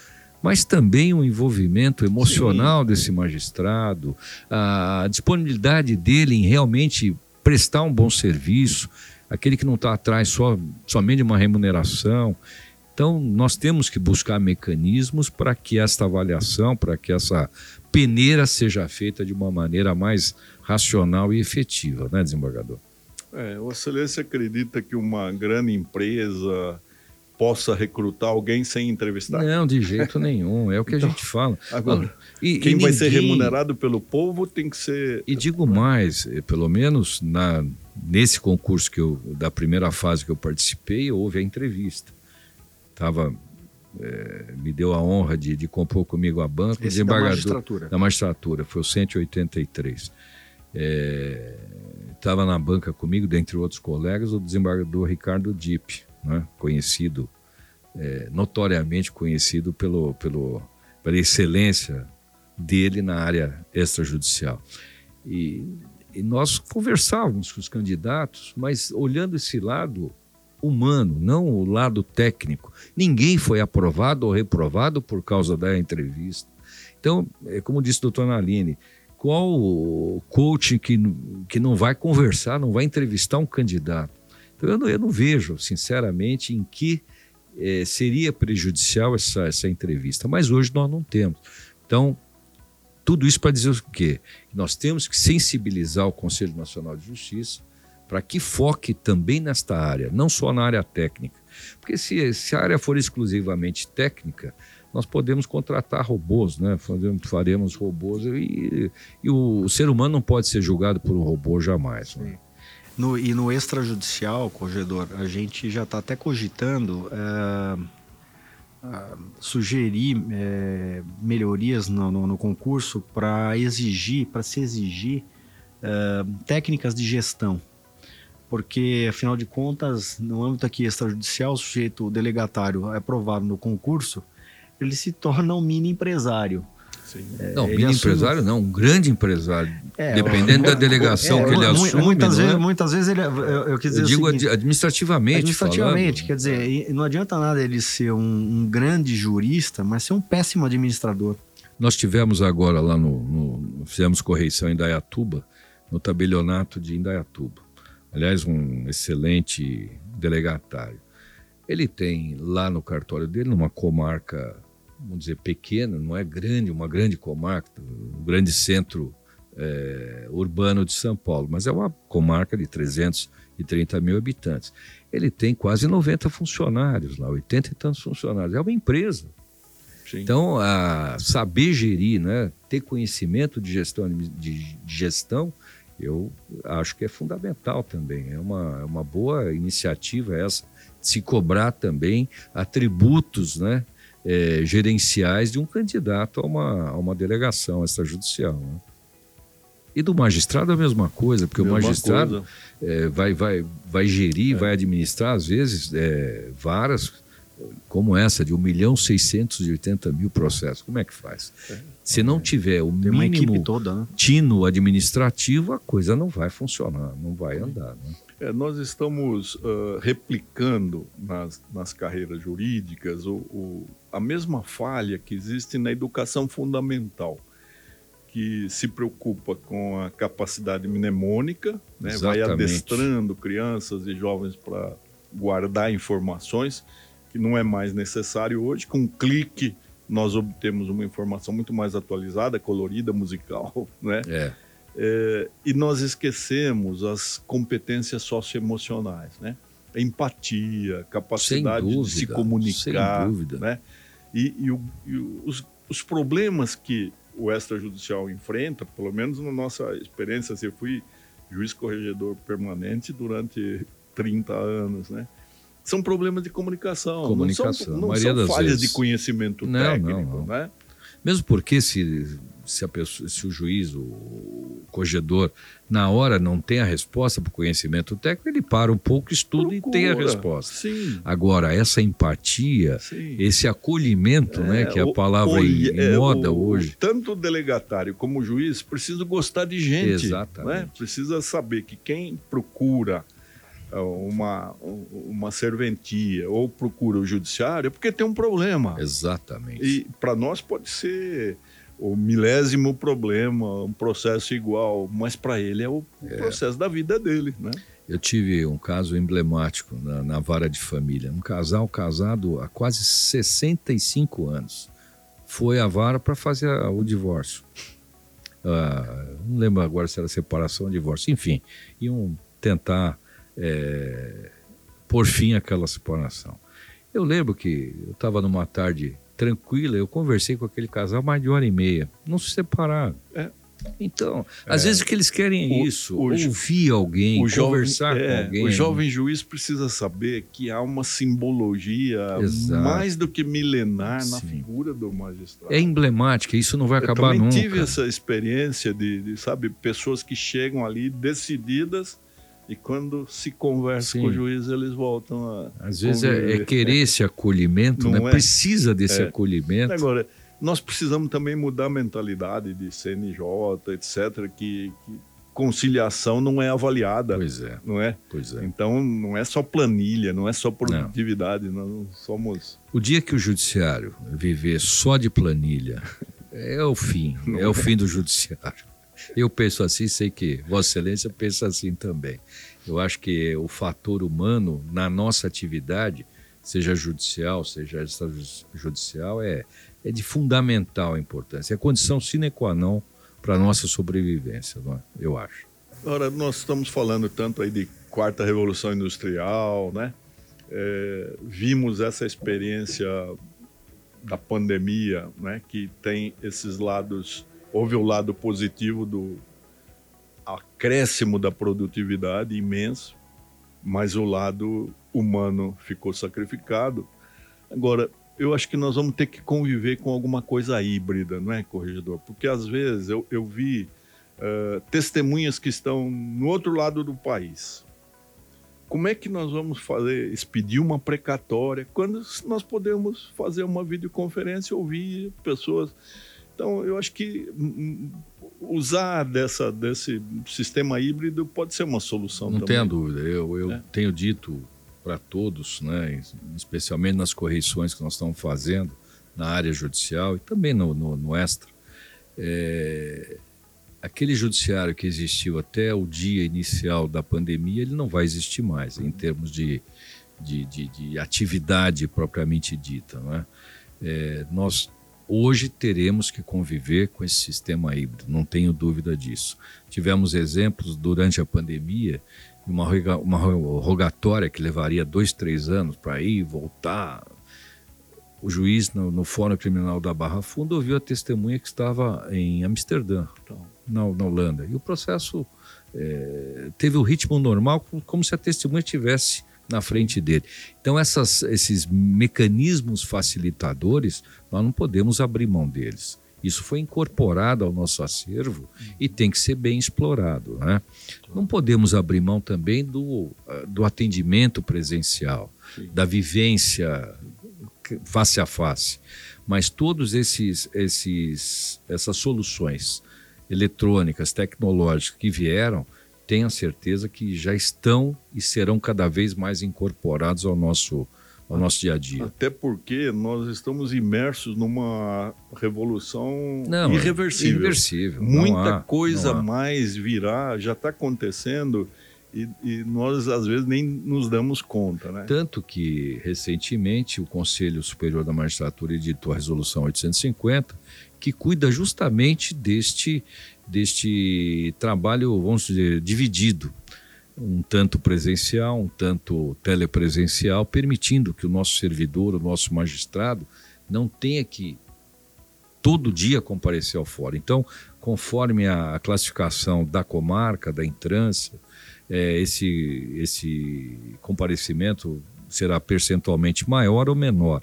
Speaker 3: mas também o envolvimento emocional Sim. desse magistrado, a disponibilidade dele em realmente prestar um bom serviço, aquele que não está atrás só, somente de uma remuneração. Então, nós temos que buscar mecanismos para que esta avaliação, para que essa peneira seja feita de uma maneira mais racional e efetiva, né, desembargador?
Speaker 2: É, o Excelência acredita que uma grande empresa possa recrutar alguém sem entrevistar?
Speaker 3: Não, de jeito nenhum. É o que então, a gente fala.
Speaker 2: Agora, e, quem e vai ser remunerado pelo povo tem que ser.
Speaker 3: E digo mais, eh, pelo menos na, nesse concurso que eu, da primeira fase que eu participei, houve a entrevista. Tava, é, me deu a honra de, de compor comigo a banca,
Speaker 4: Esse desembargador da magistratura.
Speaker 3: da magistratura, foi o 183. Estava na banca comigo, dentre outros colegas, o desembargador Ricardo Dipp, né, conhecido, é, notoriamente conhecido pelo, pelo, pela excelência dele na área extrajudicial. E, e nós conversávamos com os candidatos, mas olhando esse lado humano, não o lado técnico. Ninguém foi aprovado ou reprovado por causa da entrevista. Então, é como disse o doutor Naline, qual coaching que, que não vai conversar, não vai entrevistar um candidato? Então, eu não, eu não vejo, sinceramente, em que é, seria prejudicial essa, essa entrevista. Mas hoje nós não temos. Então, tudo isso para dizer o quê? Nós temos que sensibilizar o Conselho Nacional de Justiça para que foque também nesta área, não só na área técnica. Porque se, se a área for exclusivamente técnica, nós podemos contratar robôs, né? faremos robôs e, e o, ser humano não pode ser julgado por um robô jamais. Né?
Speaker 4: No, e no extrajudicial, corregedor, a gente já está até cogitando é, sugerir é, melhorias no, no, no concurso para exigir, para se exigir é, técnicas de gestão. Porque, afinal de contas, no âmbito aqui extrajudicial, o sujeito delegatário é aprovado no concurso, ele se torna um mini empresário.
Speaker 3: É, não, mini assume... empresário não, um grande empresário. É, Dependendo da delegação é, que ele assume.
Speaker 4: Muitas, vezes,
Speaker 3: é?
Speaker 4: muitas vezes ele. Eu, eu, quis dizer
Speaker 3: eu digo seguinte, administrativamente.
Speaker 4: Administrativamente,
Speaker 3: falando.
Speaker 4: quer dizer, não adianta nada ele ser um, um, grande jurista, mas ser um péssimo administrador.
Speaker 3: Nós tivemos agora lá no. no fizemos correição em Indaiatuba, no tabelionato de Indaiatuba. Aliás, um excelente delegatário. Ele tem lá no cartório dele, numa comarca vamos dizer, pequena, não é grande, uma grande comarca, um grande centro é, urbano de São Paulo, mas é uma comarca de 330 mil habitantes. Ele tem quase 90 funcionários lá, 80 e tantos funcionários. É uma empresa. Sim. Então, saber gerir, né, ter conhecimento de gestão, de gestão, eu acho que é fundamental também. É uma, é uma boa iniciativa essa, de se cobrar também atributos né, é, gerenciais de um candidato a uma, a uma delegação extrajudicial. Né? E do magistrado a mesma coisa, porque mesma o magistrado é, vai, vai, vai gerir, é. vai administrar, às vezes, é, varas como essa, de 1 milhão 680 mil processos. Como é que faz? Se não tiver o Tem mínimo toda, né? tino administrativo, a coisa não vai funcionar, não vai andar. Né?
Speaker 2: É, nós estamos uh, replicando nas, nas carreiras jurídicas o, o, a mesma falha que existe na educação fundamental, que se preocupa com a capacidade mnemônica, né, vai adestrando crianças e jovens para guardar informações, que não é mais necessário hoje. Com um clique, nós obtemos uma informação muito mais atualizada, colorida, musical, né?
Speaker 3: É.
Speaker 2: É, e nós esquecemos as competências socioemocionais, né? A empatia, capacidade dúvida, de se comunicar, né? E, e, o, e os, os, problemas que o extrajudicial enfrenta, pelo menos na nossa experiência, assim, eu fui juiz corregedor permanente durante 30 anos, né? São problemas de comunicação, comunicação. não são, não são falhas vezes. de conhecimento não, técnico, não, não. né?
Speaker 3: Mesmo porque se se, pessoa, se o juiz, o corregedor, na hora não tem a resposta para o conhecimento técnico, ele para um pouco, estuda
Speaker 2: Procura.
Speaker 3: e tem a resposta.
Speaker 2: Sim.
Speaker 3: Agora, essa empatia,
Speaker 2: Sim.
Speaker 3: esse acolhimento, né, que é a
Speaker 2: o-
Speaker 3: palavra em,
Speaker 2: olhe-
Speaker 3: em
Speaker 2: é,
Speaker 3: moda
Speaker 2: o-
Speaker 3: hoje.
Speaker 2: Tanto o delegatário como o juiz precisam gostar de gente.
Speaker 3: Exatamente.
Speaker 2: né? Precisa saber que quem procura uma, uma serventia ou procura o judiciário é porque tem um problema.
Speaker 3: Exatamente.
Speaker 2: E para nós pode ser o milésimo problema, um processo igual, mas para ele é o processo da vida dele, né?
Speaker 3: Eu tive um caso emblemático na, na vara de família. Um casal casado há quase 65 anos. Foi à vara para fazer o divórcio. Ah, não lembro agora se era separação ou divórcio. Enfim, iam tentar pôr fim àquela separação. Eu lembro que eu estava numa tarde tranquila, eu conversei com aquele casal mais de hora e meia. Não se separaram.
Speaker 2: É.
Speaker 3: Então, às vezes o que eles querem é
Speaker 2: O-
Speaker 3: isso,
Speaker 2: o
Speaker 3: ouvir alguém,
Speaker 2: o jovem,
Speaker 3: conversar
Speaker 2: é,
Speaker 3: com alguém.
Speaker 2: O jovem juiz precisa saber que há uma simbologia
Speaker 3: Exato.
Speaker 2: mais do que milenar na
Speaker 3: Sim.
Speaker 2: figura do magistrado.
Speaker 3: É emblemática, isso não vai
Speaker 2: Eu
Speaker 3: acabar
Speaker 2: também
Speaker 3: nunca.
Speaker 2: tive essa experiência de, de, sabe, pessoas que chegam ali decididas e quando se conversa
Speaker 3: Sim.
Speaker 2: com o juiz eles voltam a
Speaker 3: Às vezes é, é querer esse acolhimento,
Speaker 2: Não
Speaker 3: né?
Speaker 2: é?
Speaker 3: Precisa desse
Speaker 2: É.
Speaker 3: acolhimento.
Speaker 2: Agora, nós precisamos também mudar a mentalidade de CNJ, etc., que, que conciliação não é avaliada,
Speaker 3: Pois é,
Speaker 2: não é?
Speaker 3: pois é.
Speaker 2: Então, não é só planilha, não é só produtividade, nós não somos...
Speaker 3: O dia que o judiciário viver só de planilha é o fim, é o fim do judiciário. Eu penso assim, sei que Vossa Excelência pensa assim também. Eu acho que o fator humano na nossa atividade, seja judicial, seja extrajudicial, é, é de fundamental importância. É condição sine qua non para a nossa sobrevivência, é? eu acho.
Speaker 2: Agora, nós estamos falando tanto aí de quarta revolução industrial, né? É, vimos essa experiência da pandemia, né? Que tem esses lados. Houve o lado positivo do acréscimo da produtividade imenso, mas o lado humano ficou sacrificado. Agora, eu acho que nós vamos ter que conviver com alguma coisa híbrida, não é, corregedor? Porque às vezes eu, eu vi Uh, testemunhas que estão no outro lado do país. Como é que nós vamos fazer, expedir uma precatória, quando nós podemos fazer uma videoconferência ouvir pessoas? Então, eu acho que hum, usar dessa, desse sistema híbrido pode ser uma solução
Speaker 3: Não
Speaker 2: também.
Speaker 3: tenha dúvida. Eu, eu
Speaker 2: É.
Speaker 3: tenho dito para todos, né, especialmente nas correições que nós estamos fazendo na área judicial e também no, no, no extra, é, aquele judiciário que existiu até o dia inicial da pandemia, ele não vai existir mais em termos de, de, de, de atividade propriamente dita. Né? É, nós hoje teremos que conviver com esse sistema híbrido, não tenho dúvida disso. Tivemos exemplos durante a pandemia de uma, uma rogatória que levaria dois, três anos para ir e voltar. O juiz no, no Fórum Criminal da Barra Funda ouviu a testemunha que estava em Amsterdã, na, na Holanda. E o processo eh, teve o ritmo normal, como, se a testemunha estivesse na frente dele. Então, essas, esses mecanismos facilitadores, nós não podemos abrir mão deles. Isso foi incorporado ao nosso acervo e tem que ser bem explorado. Né? Não podemos abrir mão também do, ah, do atendimento presencial,
Speaker 2: Sim.
Speaker 3: da vivência face a face. Mas todos esses, esses essas soluções eletrônicas, tecnológicas que vieram, tenha certeza que já estão e serão cada vez mais incorporados ao nosso, ao nosso dia a dia.
Speaker 2: Até porque nós estamos imersos numa revolução
Speaker 3: Não, é
Speaker 2: irreversível.
Speaker 3: irreversível.
Speaker 2: Muita
Speaker 3: há,
Speaker 2: coisa mais virá, já está acontecendo e, e nós às vezes nem nos damos conta, né?
Speaker 3: Tanto que, recentemente, o Conselho Superior da Magistratura editou a Resolução 850, que cuida justamente deste, deste trabalho, vamos dizer, dividido. Um tanto presencial, um tanto telepresencial, permitindo que o nosso servidor, o nosso magistrado, não tenha que todo dia comparecer ao fórum. Então, conforme a classificação da comarca, da entrância, é, esse, esse comparecimento será percentualmente maior ou menor.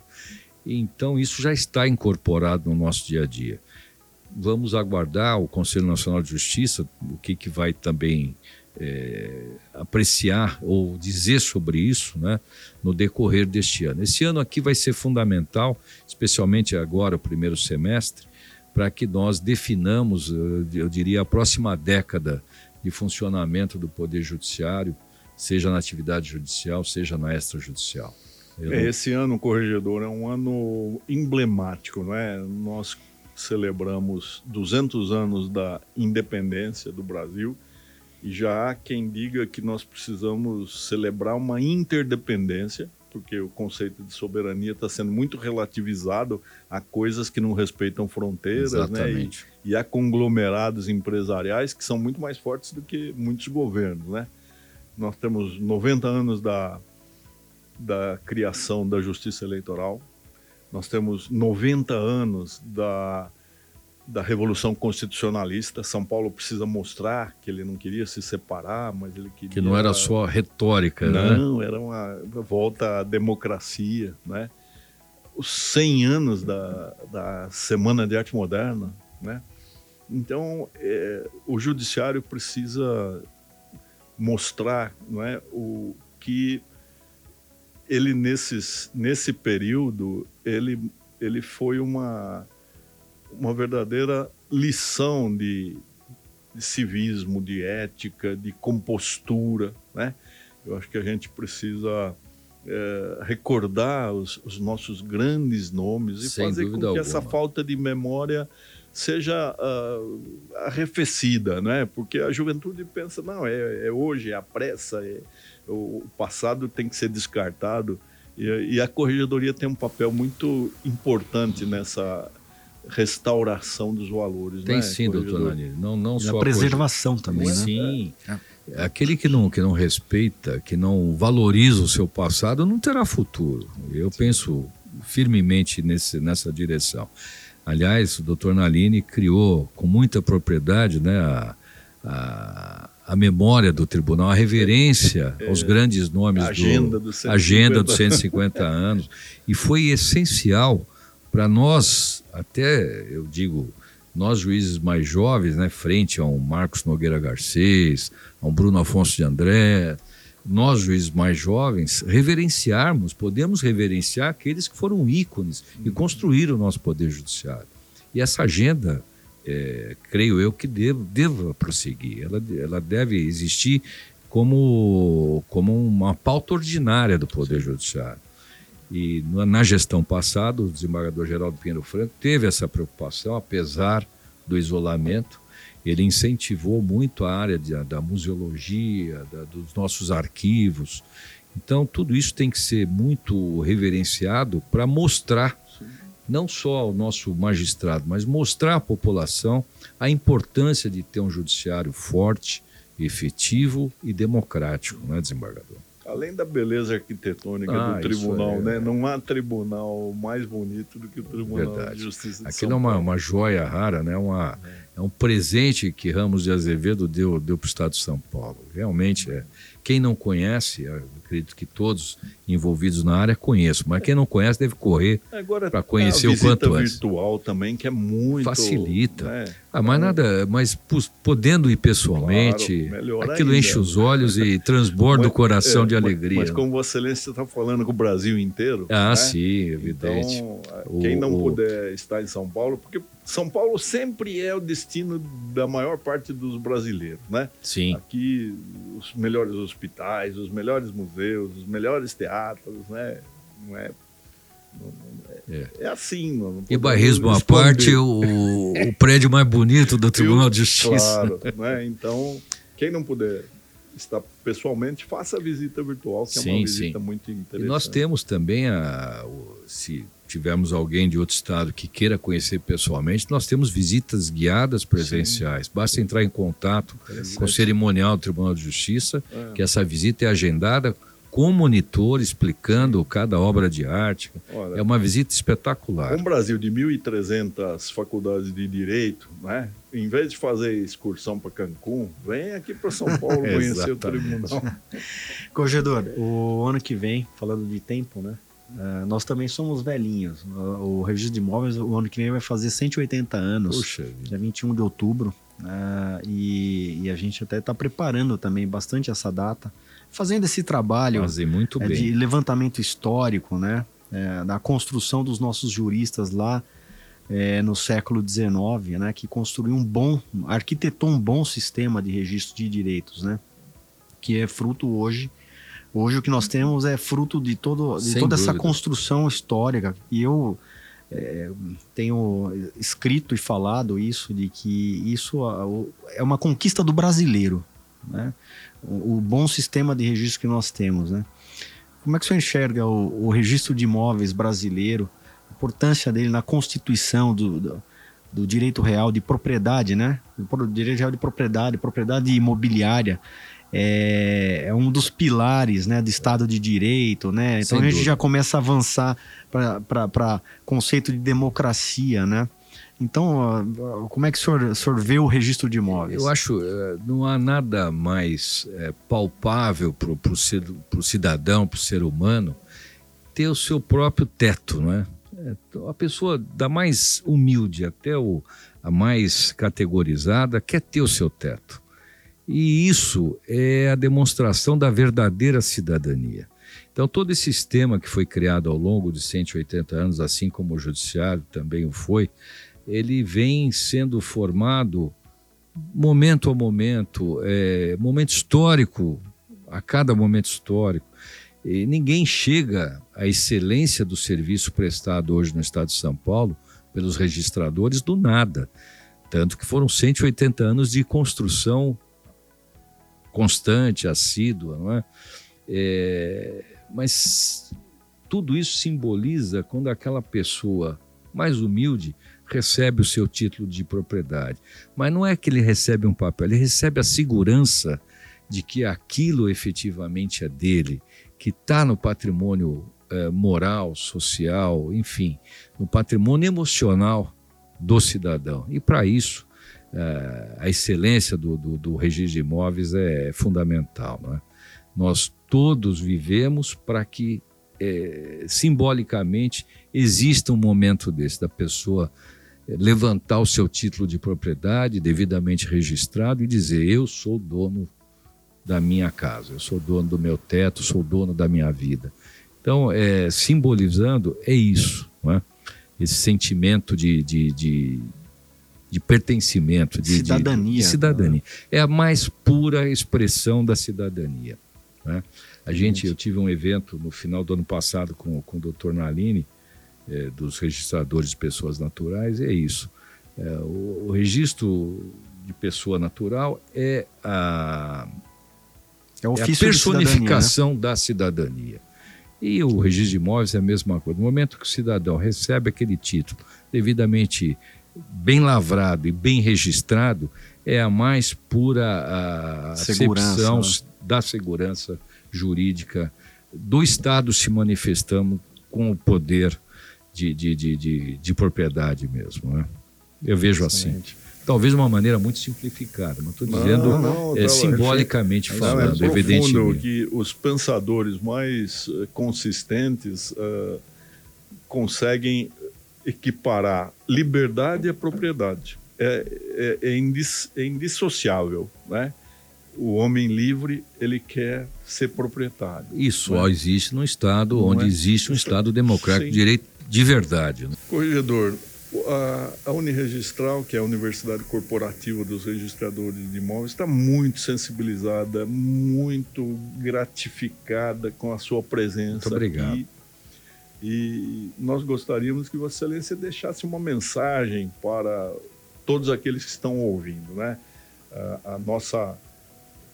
Speaker 3: Então, isso já está incorporado no nosso dia a dia. Vamos aguardar o Conselho Nacional de Justiça, o que, que vai também é, apreciar ou dizer sobre isso né, no decorrer deste ano. Esse ano aqui vai ser fundamental, especialmente agora, o primeiro semestre, para que nós definamos, eu diria, a próxima década de funcionamento do Poder Judiciário, seja na atividade judicial, seja na extrajudicial.
Speaker 2: É, esse ano, corregedor, é um ano emblemático, não é? Nós celebramos 200 anos da independência do Brasil e já há quem diga que nós precisamos celebrar uma interdependência, porque o conceito de soberania está sendo muito relativizado a coisas que não respeitam fronteiras,
Speaker 3: Exatamente.
Speaker 2: né? E, e a conglomerados empresariais que são muito mais fortes do que muitos governos, né? Nós temos 90 anos da, da criação da justiça eleitoral, nós temos 90 anos da da Revolução Constitucionalista. São Paulo precisa mostrar que ele não queria se separar, mas ele queria...
Speaker 3: Que não era só retórica,
Speaker 2: não,
Speaker 3: né?
Speaker 2: Não, era uma volta à democracia, né? Os 100 anos da, da Semana de Arte Moderna, né? Então, é, o judiciário precisa mostrar não é, o que ele, nesses, nesse período, ele, ele foi uma uma verdadeira lição de, de civismo, de ética, de compostura, né? Eu acho que a gente precisa é, recordar os, os, nossos grandes nomes e
Speaker 3: Sem
Speaker 2: fazer com que
Speaker 3: alguma.
Speaker 2: essa falta de memória seja uh, arrefecida, né? Porque a juventude pensa, não, é, é hoje, é a pressa, é, o passado tem que ser descartado. E, e a corregedoria tem um papel muito importante nessa restauração dos valores.
Speaker 3: Tem
Speaker 2: né,
Speaker 3: sim, doutor Nanini. Não, não
Speaker 4: e
Speaker 3: só
Speaker 4: a preservação coisa... também, né?
Speaker 3: Sim. É. Aquele que não, que não respeita, que não valoriza o seu passado, não terá futuro. Eu sim. penso firmemente nesse, nessa direção. Aliás, o doutor Nalini criou com muita propriedade né, a, a, a memória do tribunal, a reverência é, aos grandes nomes
Speaker 2: agenda
Speaker 3: do,
Speaker 2: do 150.
Speaker 3: agenda dos 150 anos. E foi essencial para nós, até eu digo, nós juízes mais jovens, né, frente a um Marcos Nogueira Garcês, a um Bruno Afonso de André, nós juízes mais jovens, reverenciarmos, podemos reverenciar aqueles que foram ícones e construíram o nosso poder judiciário. E essa agenda, é, creio eu que deva, deva prosseguir, ela, ela deve existir como, como uma pauta ordinária do poder judiciário. E na gestão passada, o desembargador Geraldo Pinheiro Franco teve essa preocupação, apesar do isolamento. Ele incentivou muito a área de, da museologia, da, dos nossos arquivos. Então, tudo isso tem que ser muito reverenciado para mostrar, não só ao nosso magistrado, mas mostrar à população a importância de ter um judiciário forte, efetivo e democrático, não é, desembargador?
Speaker 2: Além da beleza arquitetônica
Speaker 3: Ah,
Speaker 2: do tribunal,
Speaker 3: é-
Speaker 2: né? Não há tribunal mais bonito do que o Tribunal
Speaker 3: Verdade.
Speaker 2: de Justiça de
Speaker 3: Aquilo
Speaker 2: São
Speaker 3: é uma,
Speaker 2: Paulo.
Speaker 3: uma joia rara, né? uma, é um presente que Ramos de Azevedo deu, deu para o Estado de São Paulo. Realmente é. Quem não conhece, eu acredito que todos envolvidos na área conheçam, mas quem não conhece deve correr. Pra conhecer o quanto antes.
Speaker 2: virtual também, que é muito...
Speaker 3: Facilita.
Speaker 2: né?
Speaker 3: Ah, mas nada, mas podendo ir pessoalmente,
Speaker 2: Claro,
Speaker 3: aquilo
Speaker 2: ainda.
Speaker 3: enche os olhos e transborda o
Speaker 2: Mas-
Speaker 3: coração
Speaker 2: é,
Speaker 3: de
Speaker 2: mas-
Speaker 3: alegria.
Speaker 2: Mas, como Vossa Excelência está falando com o Brasil inteiro.
Speaker 3: Ah,
Speaker 2: né?
Speaker 3: sim, evidente.
Speaker 2: Então,
Speaker 3: O-
Speaker 2: quem não
Speaker 3: o-
Speaker 2: puder estar em São Paulo, porque São Paulo sempre é o destino da maior parte dos brasileiros, né?
Speaker 3: sim.
Speaker 2: Aqui, os melhores hospitais, os melhores museus, os melhores teatros, né? Não é... não- não é, é assim, não
Speaker 3: E barrismo à parte, o, o prédio mais bonito do Tribunal de Justiça.
Speaker 2: Claro, né? Então, quem não puder estar pessoalmente, faça a visita virtual, que é
Speaker 3: Sim,
Speaker 2: uma visita
Speaker 3: sim.
Speaker 2: muito
Speaker 3: E
Speaker 2: interessante.
Speaker 3: nós temos também, a, se tivermos alguém de outro estado que queira conhecer pessoalmente, nós temos visitas guiadas presenciais. Basta entrar em contato com o cerimonial do Tribunal de Justiça,
Speaker 2: É.
Speaker 3: que essa visita é agendada com o monitor explicando cada obra de arte.
Speaker 2: Olha,
Speaker 3: É uma visita espetacular.
Speaker 2: Um Brasil de 1.300 faculdades de direito, né? Em vez de fazer excursão para Cancún, vem aqui para São Paulo conhecer o tribunal.
Speaker 4: Corregedor, o ano que vem, falando de tempo, né? Uh, nós também somos velhinhos. O, o, registro de imóveis, o ano que vem, vai fazer 180 anos.
Speaker 3: Puxa.
Speaker 4: Dia 21 de outubro. Uh, e, e, a gente até está preparando também bastante essa data, fazendo esse trabalho
Speaker 3: muito
Speaker 4: é,
Speaker 3: bem.
Speaker 4: de levantamento histórico, né? É, da construção dos nossos juristas lá é, no século XIX, né? Que construiu um bom, arquitetou um bom sistema de registro de direitos, né? Que é fruto hoje Hoje o que nós temos é fruto de, todo, de toda dúvida. essa construção histórica. E eu é, tenho escrito e falado isso, de que isso é uma conquista do brasileiro. Né? O, o bom sistema de registro que nós temos. Né? Como é que você enxerga o, o registro de imóveis brasileiro, a importância dele na constituição do, do do direito real de propriedade, né? O direito real de propriedade, propriedade imobiliária é, é, um dos pilares né, do Estado de Direito, né? Então Sem a gente dúvida. já começa a avançar para conceito de democracia, né? Então, como é que o senhor, o senhor vê o registro de imóveis?
Speaker 3: Eu acho é, não há nada mais é, palpável para o cidadão, para o ser humano, ter o seu próprio teto, não é? é? A pessoa da mais humilde até o, a mais categorizada quer ter o seu teto. E isso é a demonstração da verdadeira cidadania. Então, todo esse sistema que foi criado ao longo de 180 anos, assim como o judiciário também o foi, ele vem sendo formado momento a momento, é, momento histórico, a cada momento histórico. E ninguém chega à excelência do serviço prestado hoje no Estado de São Paulo pelos registradores do nada. Tanto que foram 180 anos de construção constante, assídua, não é? é? Mas tudo isso simboliza quando aquela pessoa mais humilde recebe o seu título de propriedade. Mas não é que ele recebe um papel, ele recebe a segurança de que aquilo efetivamente é dele, que está no patrimônio é, moral, social, enfim, no patrimônio emocional do cidadão. E para isso, é, a excelência do, do, do, registro de imóveis é fundamental. Não é? Nós todos vivemos para que, é, simbolicamente, exista um momento desse, da pessoa levantar o seu título de propriedade devidamente registrado e dizer: Eu sou dono da minha casa, eu sou dono do meu teto, sou dono da minha vida. Então, é, simbolizando, é isso, é? esse sentimento de, de, de de pertencimento, de
Speaker 4: cidadania.
Speaker 3: De, de cidadania. É a mais pura expressão da cidadania. Né? A gente, eu tive um evento no final do ano passado com, com o doutor Naline, é, dos registradores de pessoas naturais, é isso. É, o, o, registro de pessoa natural é a, é, é a personificação cidadania, né? da cidadania. E o registro de imóveis é a mesma coisa. No momento que o cidadão recebe aquele título devidamente bem lavrado e bem registrado é a mais pura a segurança, né? da segurança jurídica do Estado se manifestando com o poder de, de, de, de, de propriedade mesmo. Né? Eu vejo assim. Assim. Talvez de uma maneira muito simplificada, mas estou dizendo não, não, é, simbolicamente falando, é evidentemente.
Speaker 2: que os pensadores mais eh, consistentes uh, conseguem equiparar liberdade à propriedade. É, é, é, indis, é indissociável, né? O homem livre, ele quer ser proprietário.
Speaker 3: Isso só né? existe no Estado Não onde é? existe um Estado democrático de direito de verdade. Né?
Speaker 2: Corregedor, a, Uniregistral, que é a Universidade Corporativa dos Registradores de Imóveis, está muito sensibilizada, muito gratificada com a sua presença muito
Speaker 3: obrigado.
Speaker 2: aqui e nós gostaríamos que Vossa Excelência deixasse uma mensagem para todos aqueles que estão ouvindo, né? A, a nossa,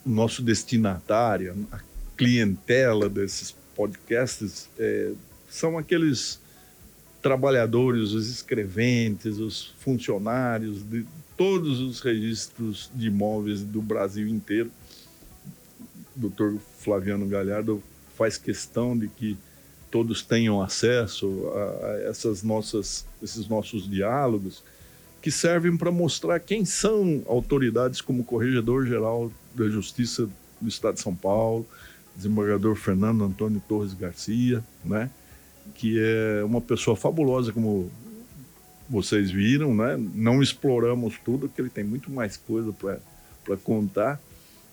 Speaker 2: nosso destinatário, a clientela desses podcasts é, são aqueles trabalhadores, os escreventes, os funcionários de todos os registros de imóveis do Brasil inteiro. O doutor Flaviano Galhardo faz questão de que todos tenham acesso a, essas nossas, esses nossos diálogos, que servem para mostrar quem são autoridades como Corregedor-Geral da Justiça do Estado de São Paulo, desembargador Fernando Antônio Torres Garcia, né? Que é uma pessoa fabulosa, como vocês viram, né? Não exploramos tudo, porque ele tem muito mais coisa para contar,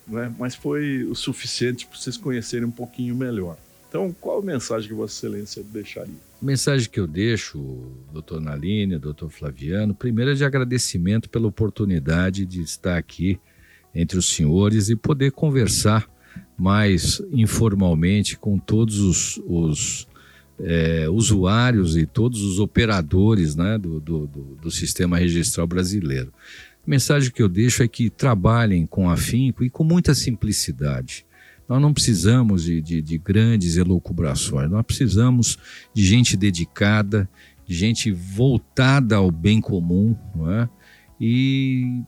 Speaker 2: né? mas foi o suficiente para vocês conhecerem um pouquinho melhor. Então, qual a mensagem que Vossa Excelência deixaria?
Speaker 3: A mensagem que eu deixo, doutor Naline, doutor Flaviano, primeiro é de agradecimento pela oportunidade de estar aqui entre os senhores e poder conversar mais informalmente com todos os, os é, usuários e todos os operadores né, do, do, do, sistema registral brasileiro. A mensagem que eu deixo é que trabalhem com afinco e com muita simplicidade. Nós não precisamos de, de, de grandes elucubrações, nós precisamos de gente dedicada, de gente voltada ao bem comum, é? e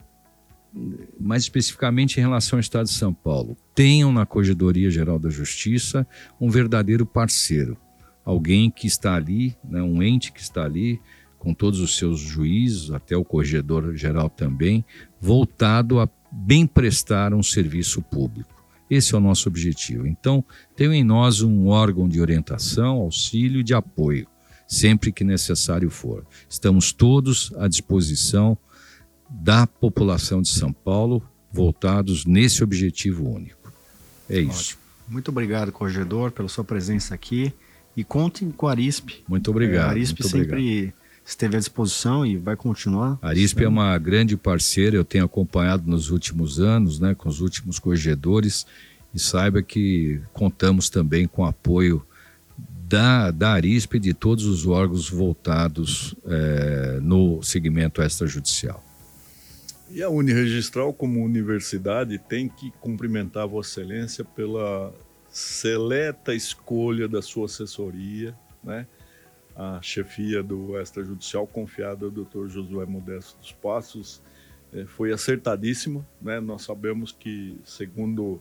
Speaker 3: mais especificamente em relação ao Estado de São Paulo, tenham na Corregedoria Geral da Justiça um verdadeiro parceiro, alguém que está ali, né, um ente que está ali, com todos os seus juízes, até o Corregedor Geral também, voltado a bem prestar um serviço público. Esse é o nosso objetivo. Então, tenho em nós um órgão de orientação, auxílio e de apoio, sempre que necessário for. Estamos todos à disposição da população de São Paulo, voltados nesse objetivo único. É isso. Ótimo.
Speaker 4: Muito obrigado, corregedor, pela sua presença aqui. E contem com a Arisp.
Speaker 3: Muito obrigado.
Speaker 4: A Arisp
Speaker 3: muito
Speaker 4: sempre
Speaker 3: obrigado.
Speaker 4: esteve à disposição e vai continuar.
Speaker 3: A Arisp é uma grande parceira, eu tenho acompanhado nos últimos anos, né, com os últimos corregedores, e saiba que contamos também com o apoio da, da Arisp e de todos os órgãos voltados é, no segmento extrajudicial.
Speaker 2: E a Uniregistral, como universidade, tem que cumprimentar Vossa Excelência pela seleta escolha da sua assessoria, né? A chefia do extrajudicial confiada ao Dr. Josué Modesto dos Passos eh, foi acertadíssima, né? Nós sabemos que, segundo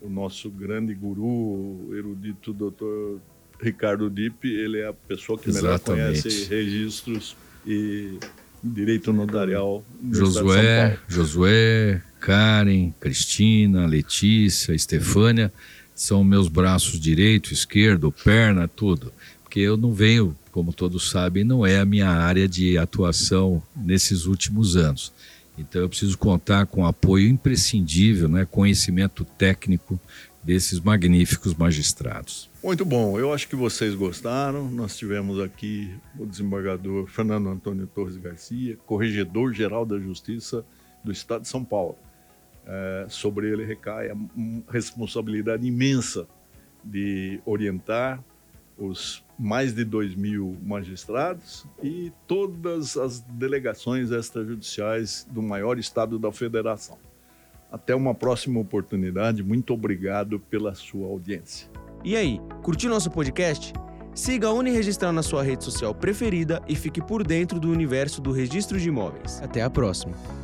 Speaker 2: o nosso grande guru, erudito Dr. Ricardo Dipp, ele é a pessoa que Exatamente. melhor conhece registros e direito notarial.
Speaker 3: Josué, Josué, Karen, Cristina, Letícia, Estefânia são meus braços direito, esquerdo, perna, tudo. Porque eu não venho, como todos sabem, não é a minha área de atuação nesses últimos anos. Então eu preciso contar com apoio imprescindível, né, conhecimento técnico desses magníficos magistrados.
Speaker 2: Muito bom, eu acho que vocês gostaram. Nós tivemos aqui o desembargador Fernando Antônio Torres Garcia, corregedor-geral da Justiça do Estado de São Paulo. É, sobre ele recai a responsabilidade imensa de orientar os mais de 2 mil magistrados e todas as delegações extrajudiciais do maior estado da federação. Até uma próxima oportunidade. Muito obrigado pela sua audiência.
Speaker 1: E aí, curtiu nosso podcast? Siga a Uniregistral na sua rede social preferida e fique por dentro do universo do registro de imóveis. Até a próxima!